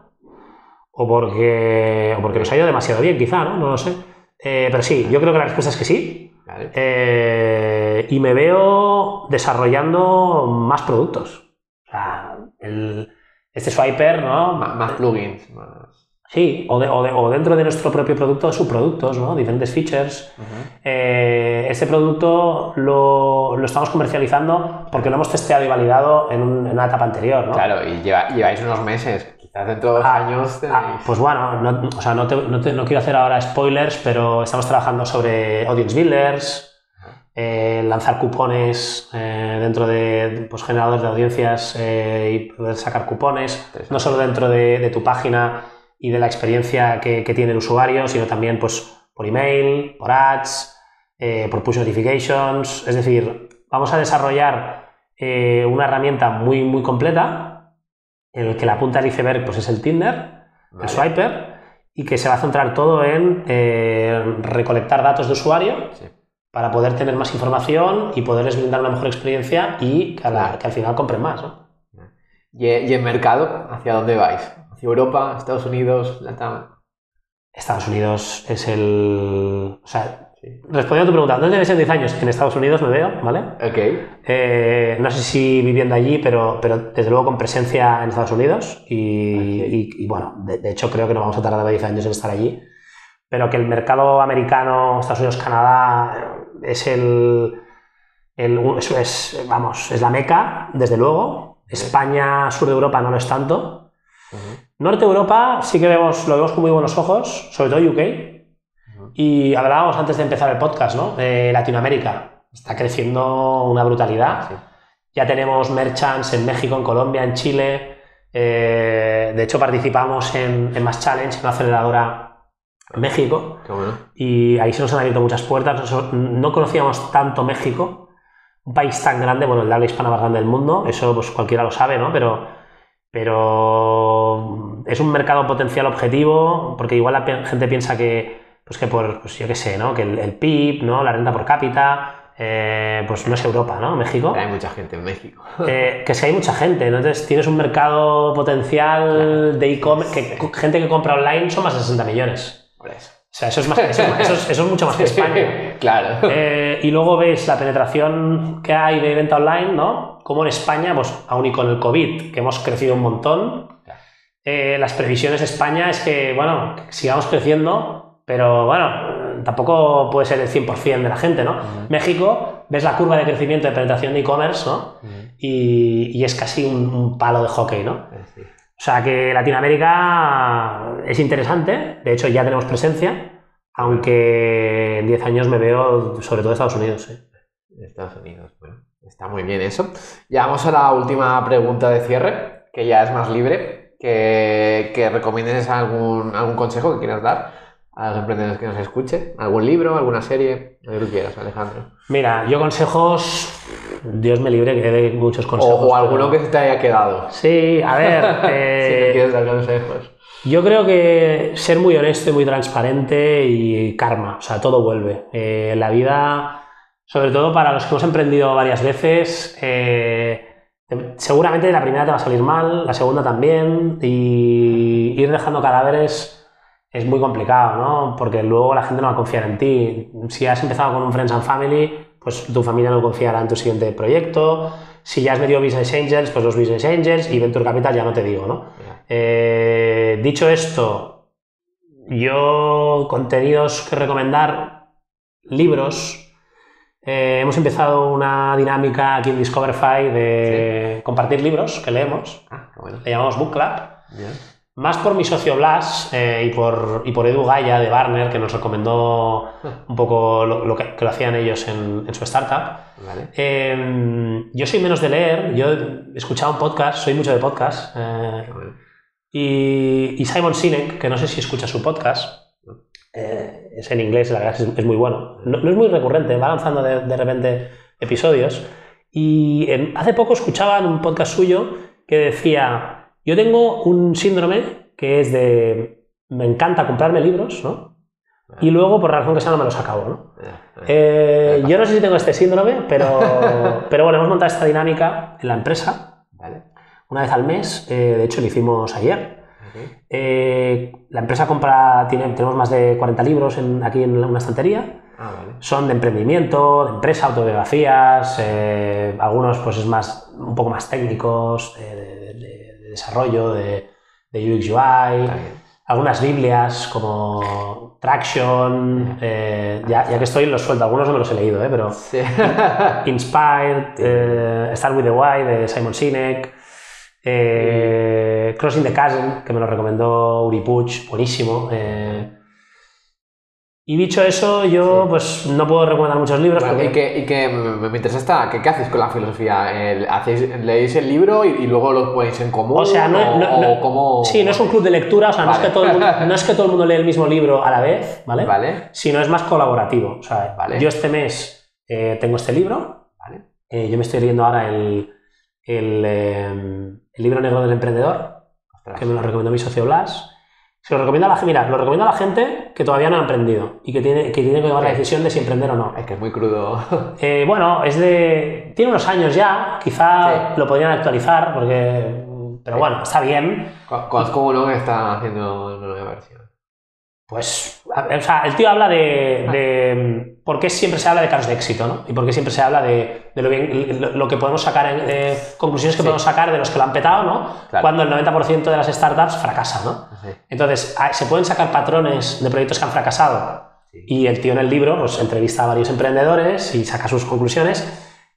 [SPEAKER 3] o porque, o porque nos ha ido demasiado bien, quizá, ¿no? No lo sé. Eh, pero sí, yo creo que la respuesta es que sí.
[SPEAKER 2] ¿Vale?
[SPEAKER 3] Eh, y me veo desarrollando más productos. O sea, el- este swiper, ¿no?
[SPEAKER 2] Más plugins, más...
[SPEAKER 3] Sí, o, de- o de- o dentro de nuestro propio producto, subproductos, ¿no? Diferentes features. Eh, este producto lo, lo estamos comercializando porque lo hemos testeado y validado en, un- en una etapa anterior, ¿no?
[SPEAKER 2] Claro, y lleva- lleváis unos meses, de dos
[SPEAKER 3] Ah,
[SPEAKER 2] años tenéis...
[SPEAKER 3] Ah, pues bueno, no, o sea, no, te- no te- no quiero hacer ahora spoilers, pero estamos trabajando sobre audience builders, eh, lanzar cupones eh, dentro de pues, generadores de audiencias eh, y poder sacar cupones, no solo dentro de, de tu página y de la experiencia que, que tiene el usuario, sino también pues, por email, por ads, por push notifications. Es decir, vamos a desarrollar una herramienta muy, muy completa el que la punta del iceberg pues, es el Tinder,
[SPEAKER 2] Vale.
[SPEAKER 3] el Swiper, y que se va a centrar todo en eh, recolectar datos de usuario
[SPEAKER 2] Sí.
[SPEAKER 3] para poder tener más información y poderles brindar una mejor experiencia y que, la- al final compren más. ¿no?
[SPEAKER 2] ¿Y, y en mercado? ¿Hacia dónde vais? ¿Hacia Europa, Estados Unidos, Latam?
[SPEAKER 3] Estados Unidos es el... O sea,
[SPEAKER 2] Sí.
[SPEAKER 3] respondiendo a tu pregunta, ¿dónde ves en 10 años? En Estados Unidos me veo, ¿vale?
[SPEAKER 2] Ok.
[SPEAKER 3] Eh, no sé si viviendo allí, pero, pero desde luego con presencia en Estados Unidos y,
[SPEAKER 2] Ok.
[SPEAKER 3] y- y, bueno, de, de hecho creo que no vamos a tardar 10 años en estar allí, pero que el mercado americano, Estados Unidos, Canadá es el, el- es, es, vamos, es la meca, desde luego. España, sur de Europa no lo es tanto. Norte de Europa sí que vemos, lo vemos con muy buenos ojos, sobre todo UK. Y hablábamos antes de empezar el podcast, ¿no? Latinoamérica. Está creciendo una brutalidad.
[SPEAKER 2] Sí.
[SPEAKER 3] Ya tenemos merchants en México, en Colombia, en Chile. Eh, de hecho, participamos en, en Mass Challenge, una aceleradora en México.
[SPEAKER 2] Qué bueno.
[SPEAKER 3] Y ahí se nos han abierto muchas puertas. Nosotros no conocíamos tanto México, un país tan grande, bueno, el de habla hispana más grande del mundo, eso pues cualquiera lo sabe, ¿no? Pero, pero es un mercado potencial objetivo, porque igual la gente piensa que, pues que por, pues yo qué sé, ¿no? Que el, el PIB, ¿no? La renta por cápita, eh, pues no es Europa, ¿no? México.
[SPEAKER 2] Hay mucha gente en México.
[SPEAKER 3] Eh, que si hay mucha gente, ¿no? Entonces tienes un mercado potencial de e-commerce, que gente que compra online son más de 60 millones.
[SPEAKER 2] Por eso.
[SPEAKER 3] O sea, eso es, más, eso, eso es, eso es mucho más que España.
[SPEAKER 2] claro.
[SPEAKER 3] Eh, y luego ves la penetración que hay de venta online, ¿no? Como en España, pues aún y con el COVID, que hemos crecido un montón, eh, las previsiones de España es que, bueno, sigamos creciendo, pero bueno, tampoco puede ser el 100% de la gente, ¿no? México, ves la curva de crecimiento de penetración de e-commerce, ¿no? Y, y es casi un, un palo de hockey, ¿no?
[SPEAKER 2] Sí.
[SPEAKER 3] O sea que Latinoamérica es interesante, de hecho ya tenemos presencia, aunque en 10 años me veo sobre todo Estados Unidos. ¿sí?
[SPEAKER 2] Estados Unidos, bueno, está muy bien eso. Ya vamos a la última pregunta de cierre, que ya es más libre, que, que recomiendes algún, algún consejo que quieras dar a los emprendedores que nos escuchen, algún libro, alguna serie, lo que tú quieras, Alejandro.
[SPEAKER 3] Mira, yo consejos, Dios me libre que dé muchos consejos.
[SPEAKER 2] o alguno
[SPEAKER 3] pero-
[SPEAKER 2] que se te haya quedado.
[SPEAKER 3] Sí, a ver,
[SPEAKER 2] si
[SPEAKER 3] eh,
[SPEAKER 2] te quieres dar consejos.
[SPEAKER 3] yo creo que ser muy honesto y muy transparente y karma, o sea, todo vuelve. Eh, la vida, sobre todo para los que hemos emprendido varias veces, eh, seguramente la primera te va a salir mal, la segunda también, y ir dejando cadáveres es muy complicado, ¿no? Porque luego la gente no va a confiar en ti. Si has empezado con un Friends and Family, pues tu familia no confiará en tu siguiente proyecto. Si ya has metido Business Angels, pues los Business Angels y Venture Capital ya no te digo, ¿no? Eh, dicho esto, yo contenidos que recomendar, libros. Eh, hemos empezado una dinámica aquí en Discoverify de compartir libros que leemos.
[SPEAKER 2] Ah, bueno.
[SPEAKER 3] Le llamamos Book Club. Más por mi socio Blas eh, y, por, y por Edu Gaya de Barner, que nos recomendó un poco lo, lo que, que lo hacían ellos en, en su startup.
[SPEAKER 2] Vale.
[SPEAKER 3] Eh, yo soy menos de leer, yo he escuchado un podcast, soy mucho de podcast. eh,
[SPEAKER 2] bueno.
[SPEAKER 3] y, y Simon Sinek, que no sé si escucha su podcast, eh, es en inglés, la verdad es, es muy bueno. No, no es muy recurrente, va lanzando de, de repente episodios. Y hace poco escuchaba en un podcast suyo que decía, yo tengo un síndrome que es de, me encanta comprarme libros, ¿no? Y luego, por razón que sea, no me los acabo, ¿no?
[SPEAKER 2] Ya, ya.
[SPEAKER 3] Eh, yo no sé si tengo este síndrome, pero, pero bueno, hemos montado esta dinámica en la empresa
[SPEAKER 2] Vale.
[SPEAKER 3] una vez al mes. eh, de hecho, lo hicimos ayer. Eh, la empresa compra, tiene, tenemos más de 40 libros en- aquí en una estantería.
[SPEAKER 2] Ah, vale.
[SPEAKER 3] Son de emprendimiento, de empresa, autobiografías, eh, algunos pues es más, un poco más técnicos, eh, desarrollo, de, de UX UI, algunas biblias como Traction, eh, ya, ya que estoy los suelto, algunos no me los he leído, eh, pero
[SPEAKER 2] Sí.
[SPEAKER 3] Inspired, eh, Start with the Why de Simon Sinek, eh, Crossing the Chasm, que me lo recomendó Uri Puig, buenísimo. eh. Y dicho eso, yo
[SPEAKER 2] Sí.
[SPEAKER 3] pues no puedo recomendar muchos libros
[SPEAKER 2] Bueno,
[SPEAKER 3] porque
[SPEAKER 2] y que, y que me, me interesa esta, que, ¿qué hacéis con la filosofía? El- ¿hacéis, ¿Leéis el libro y, y luego lo ponéis en común?
[SPEAKER 3] O sea, no-
[SPEAKER 2] o,
[SPEAKER 3] no-
[SPEAKER 2] o
[SPEAKER 3] no-
[SPEAKER 2] cómo-
[SPEAKER 3] Sí, no es un club de lectura, o sea, no, es que todo el mundo, no es que todo el mundo lee el mismo libro a la vez, ¿vale?
[SPEAKER 2] Vale.
[SPEAKER 3] Sino es más colaborativo. O sea,
[SPEAKER 2] Vale.
[SPEAKER 3] yo este mes eh, tengo este libro,
[SPEAKER 2] Vale.
[SPEAKER 3] eh, yo me estoy leyendo ahora el, el, eh, el libro negro del emprendedor,
[SPEAKER 2] Ostras.
[SPEAKER 3] que me lo recomendó mi socio Blas. Se lo recomiendo a la gente, mira, lo recomiendo a la gente que todavía no ha emprendido y que tiene que, tiene que tomar la decisión de si emprender o no.
[SPEAKER 2] Es que es muy crudo.
[SPEAKER 3] Eh, bueno, es de. Tiene unos años ya, quizá
[SPEAKER 2] Sí.
[SPEAKER 3] lo podrían actualizar, porque. Pero bueno, está bien.
[SPEAKER 2] Conozco uno que está haciendo una nueva versión.
[SPEAKER 3] Pues, o sea, el tío habla de, de por qué siempre se habla de casos de éxito, ¿no? Y por qué siempre se habla de, de lo, bien, lo, lo que podemos sacar, en, de conclusiones que
[SPEAKER 2] Sí.
[SPEAKER 3] podemos sacar de los que lo han petado, ¿no?
[SPEAKER 2] Claro.
[SPEAKER 3] Cuando el 90% de las startups fracasan, ¿no?
[SPEAKER 2] Sí.
[SPEAKER 3] Entonces, se pueden sacar patrones de proyectos que han fracasado.
[SPEAKER 2] Sí.
[SPEAKER 3] Y el tío en el libro pues, entrevista a varios emprendedores y saca sus conclusiones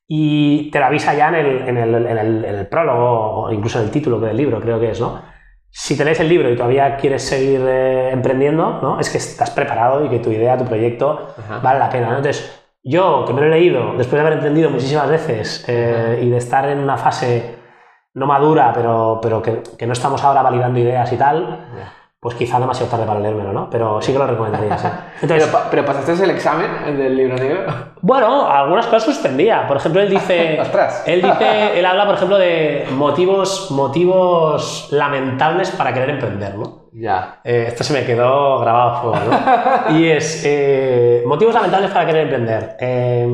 [SPEAKER 3] y te lo avisa ya en el, en el- en el- en el prólogo o incluso en el título del libro, creo que es, ¿no? Si te lees el libro y todavía quieres seguir eh, emprendiendo, ¿no? Es que estás preparado y que tu idea, tu proyecto
[SPEAKER 2] Ajá.
[SPEAKER 3] vale la pena, ¿no? Entonces, yo, que me lo he leído, después de haber emprendido muchísimas veces eh, y de estar en una fase no madura, pero, pero que, que no estamos ahora validando ideas y tal. Pues quizá demasiado tarde para leérmelo, ¿no? Pero sí que lo recomendaría, sí.
[SPEAKER 2] Pero,
[SPEAKER 3] Entonces,
[SPEAKER 2] pa- pero pasaste el examen el del libro negro.
[SPEAKER 3] bueno, algunas cosas suspendía. Por ejemplo, él dice...
[SPEAKER 2] Ostras.
[SPEAKER 3] Él dice, él habla, por ejemplo, de motivos, motivos lamentables para querer emprender, ¿no?
[SPEAKER 2] Ya.
[SPEAKER 3] Eh, esto se me quedó grabado a fuego, ¿no? Y es eh, motivos lamentables para querer emprender. Eh,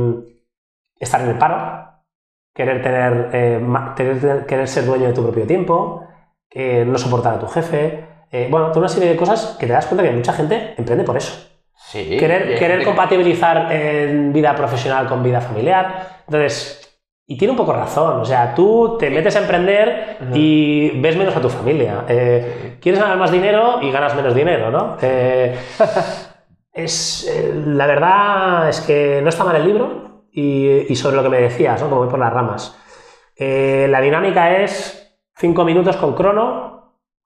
[SPEAKER 3] estar en el paro, querer, tener, eh, ma- tener- querer ser dueño de tu propio tiempo, no soportar a tu jefe. Eh, bueno, toda una serie de cosas que te das cuenta que mucha gente emprende por eso.
[SPEAKER 2] Sí.
[SPEAKER 3] Querer, querer compatibilizar eh, vida profesional con vida familiar. Entonces, y tiene un poco razón. O sea, tú te metes a emprender y ves menos a tu familia. Eh, quieres ganar más dinero y ganas menos dinero, ¿no? Eh, es, eh, la verdad es que no está mal el libro y, y sobre lo que me decías, ¿no? Como voy por las ramas. Eh, la dinámica es cinco minutos con crono,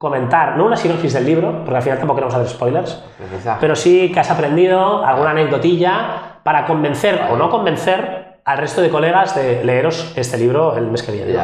[SPEAKER 3] comentar, no una sinopsis del libro, porque al final tampoco queremos hacer spoilers,
[SPEAKER 2] Precisa.
[SPEAKER 3] pero sí que has aprendido alguna anecdotilla para convencer o no convencer al resto de colegas de leeros este libro el mes que viene.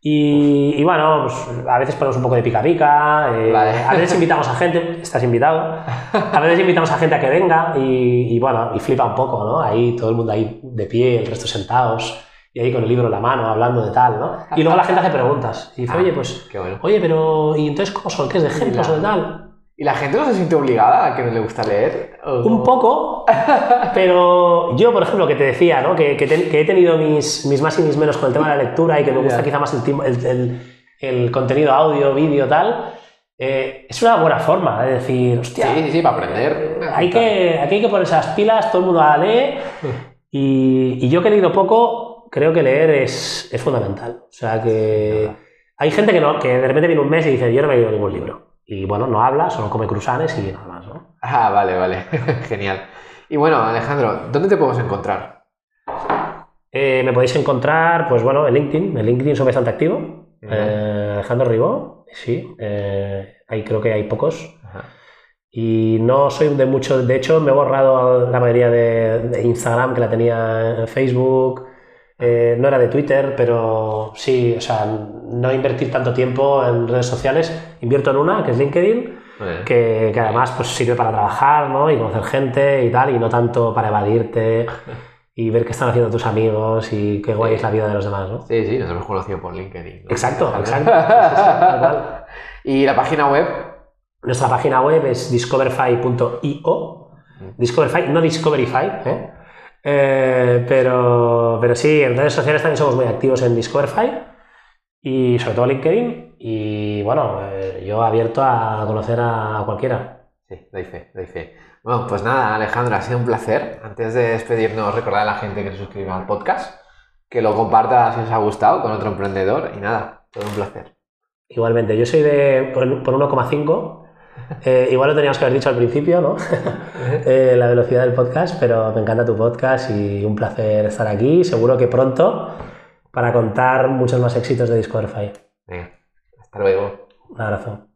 [SPEAKER 3] Y, y bueno, pues, a veces ponemos un poco de pica pica, eh,
[SPEAKER 2] Vale.
[SPEAKER 3] a veces invitamos a gente, estás invitado, a veces invitamos a gente a que venga y, y bueno, y flipa un poco, ¿no? Ahí todo el mundo ahí de pie, el resto sentados y ahí con el libro en la mano hablando de tal, ¿no? Y luego la gente hace preguntas y dice,
[SPEAKER 2] Ah,
[SPEAKER 3] oye, pues,
[SPEAKER 2] Qué bueno.
[SPEAKER 3] oye, pero ¿y entonces cómo son? ¿Qué es de ejemplos o de tal?
[SPEAKER 2] ¿Y la gente no se siente obligada a que no le gusta leer? ¿O
[SPEAKER 3] Un poco, pero yo, por ejemplo, que te decía, ¿no? que, que te- que he tenido mis, mis más y mis menos con el tema de la lectura y que me gusta
[SPEAKER 2] Ya.
[SPEAKER 3] quizá más el, el- el- el contenido audio, vídeo, tal, eh, es una buena forma de decir, hostia,
[SPEAKER 2] Sí, sí, sí, para aprender.
[SPEAKER 3] hay que, aquí hay que ponerse las pilas, todo el mundo a leer. Y, y yo que he leído poco, creo que leer es, es fundamental. O sea que hay gente que, no, que de repente viene un mes y dice, yo no me he leído ningún libro. Y bueno, no habla, solo come cruzanes y nada más, ¿no?
[SPEAKER 2] Ah, vale, vale. Genial. Y bueno, Alejandro, ¿dónde te podemos encontrar?
[SPEAKER 3] Eh, me podéis encontrar, pues bueno, en LinkedIn. En LinkedIn soy bastante activo. Eh, Alejandro Ribó, sí. eh, ahí creo que hay pocos. Y no soy de mucho. De hecho, me he borrado la mayoría de, de Instagram que la tenía en Facebook. Eh, no era de Twitter, pero sí, o sea, no invertir tanto tiempo en redes sociales. Invierto en una, que es LinkedIn, que, que además pues, sirve para trabajar ¿no? y conocer gente y tal, y no tanto para evadirte y ver qué están haciendo tus amigos y qué guay es la vida de los demás. ¿no?
[SPEAKER 2] Sí, sí, nos hemos conocido por LinkedIn. ¿no?
[SPEAKER 3] Exacto, exacto.
[SPEAKER 2] Y la página web.
[SPEAKER 3] Nuestra página web es discoverify.io. Discoverify, no Discoverify, ¿eh? Eh, pero, pero sí, en redes sociales también somos muy activos en Discoverify y sobre todo LinkedIn. Y bueno, eh, yo abierto a conocer a cualquiera.
[SPEAKER 2] Sí, doy fe, doy fe. Bueno, pues nada, Alejandro, ha sido un placer. Antes de despedirnos, recordar a la gente que se suscriba al podcast, que lo comparta si os ha gustado con otro emprendedor. Y nada, todo un placer.
[SPEAKER 3] Igualmente, yo soy de por, por 1,5. Eh, igual lo teníamos que haber dicho al principio, ¿no? Eh, la velocidad del podcast, pero me encanta tu podcast y un placer estar aquí. Seguro que pronto para contar muchos más éxitos de Discoverify.
[SPEAKER 2] Venga, hasta luego.
[SPEAKER 3] Un abrazo.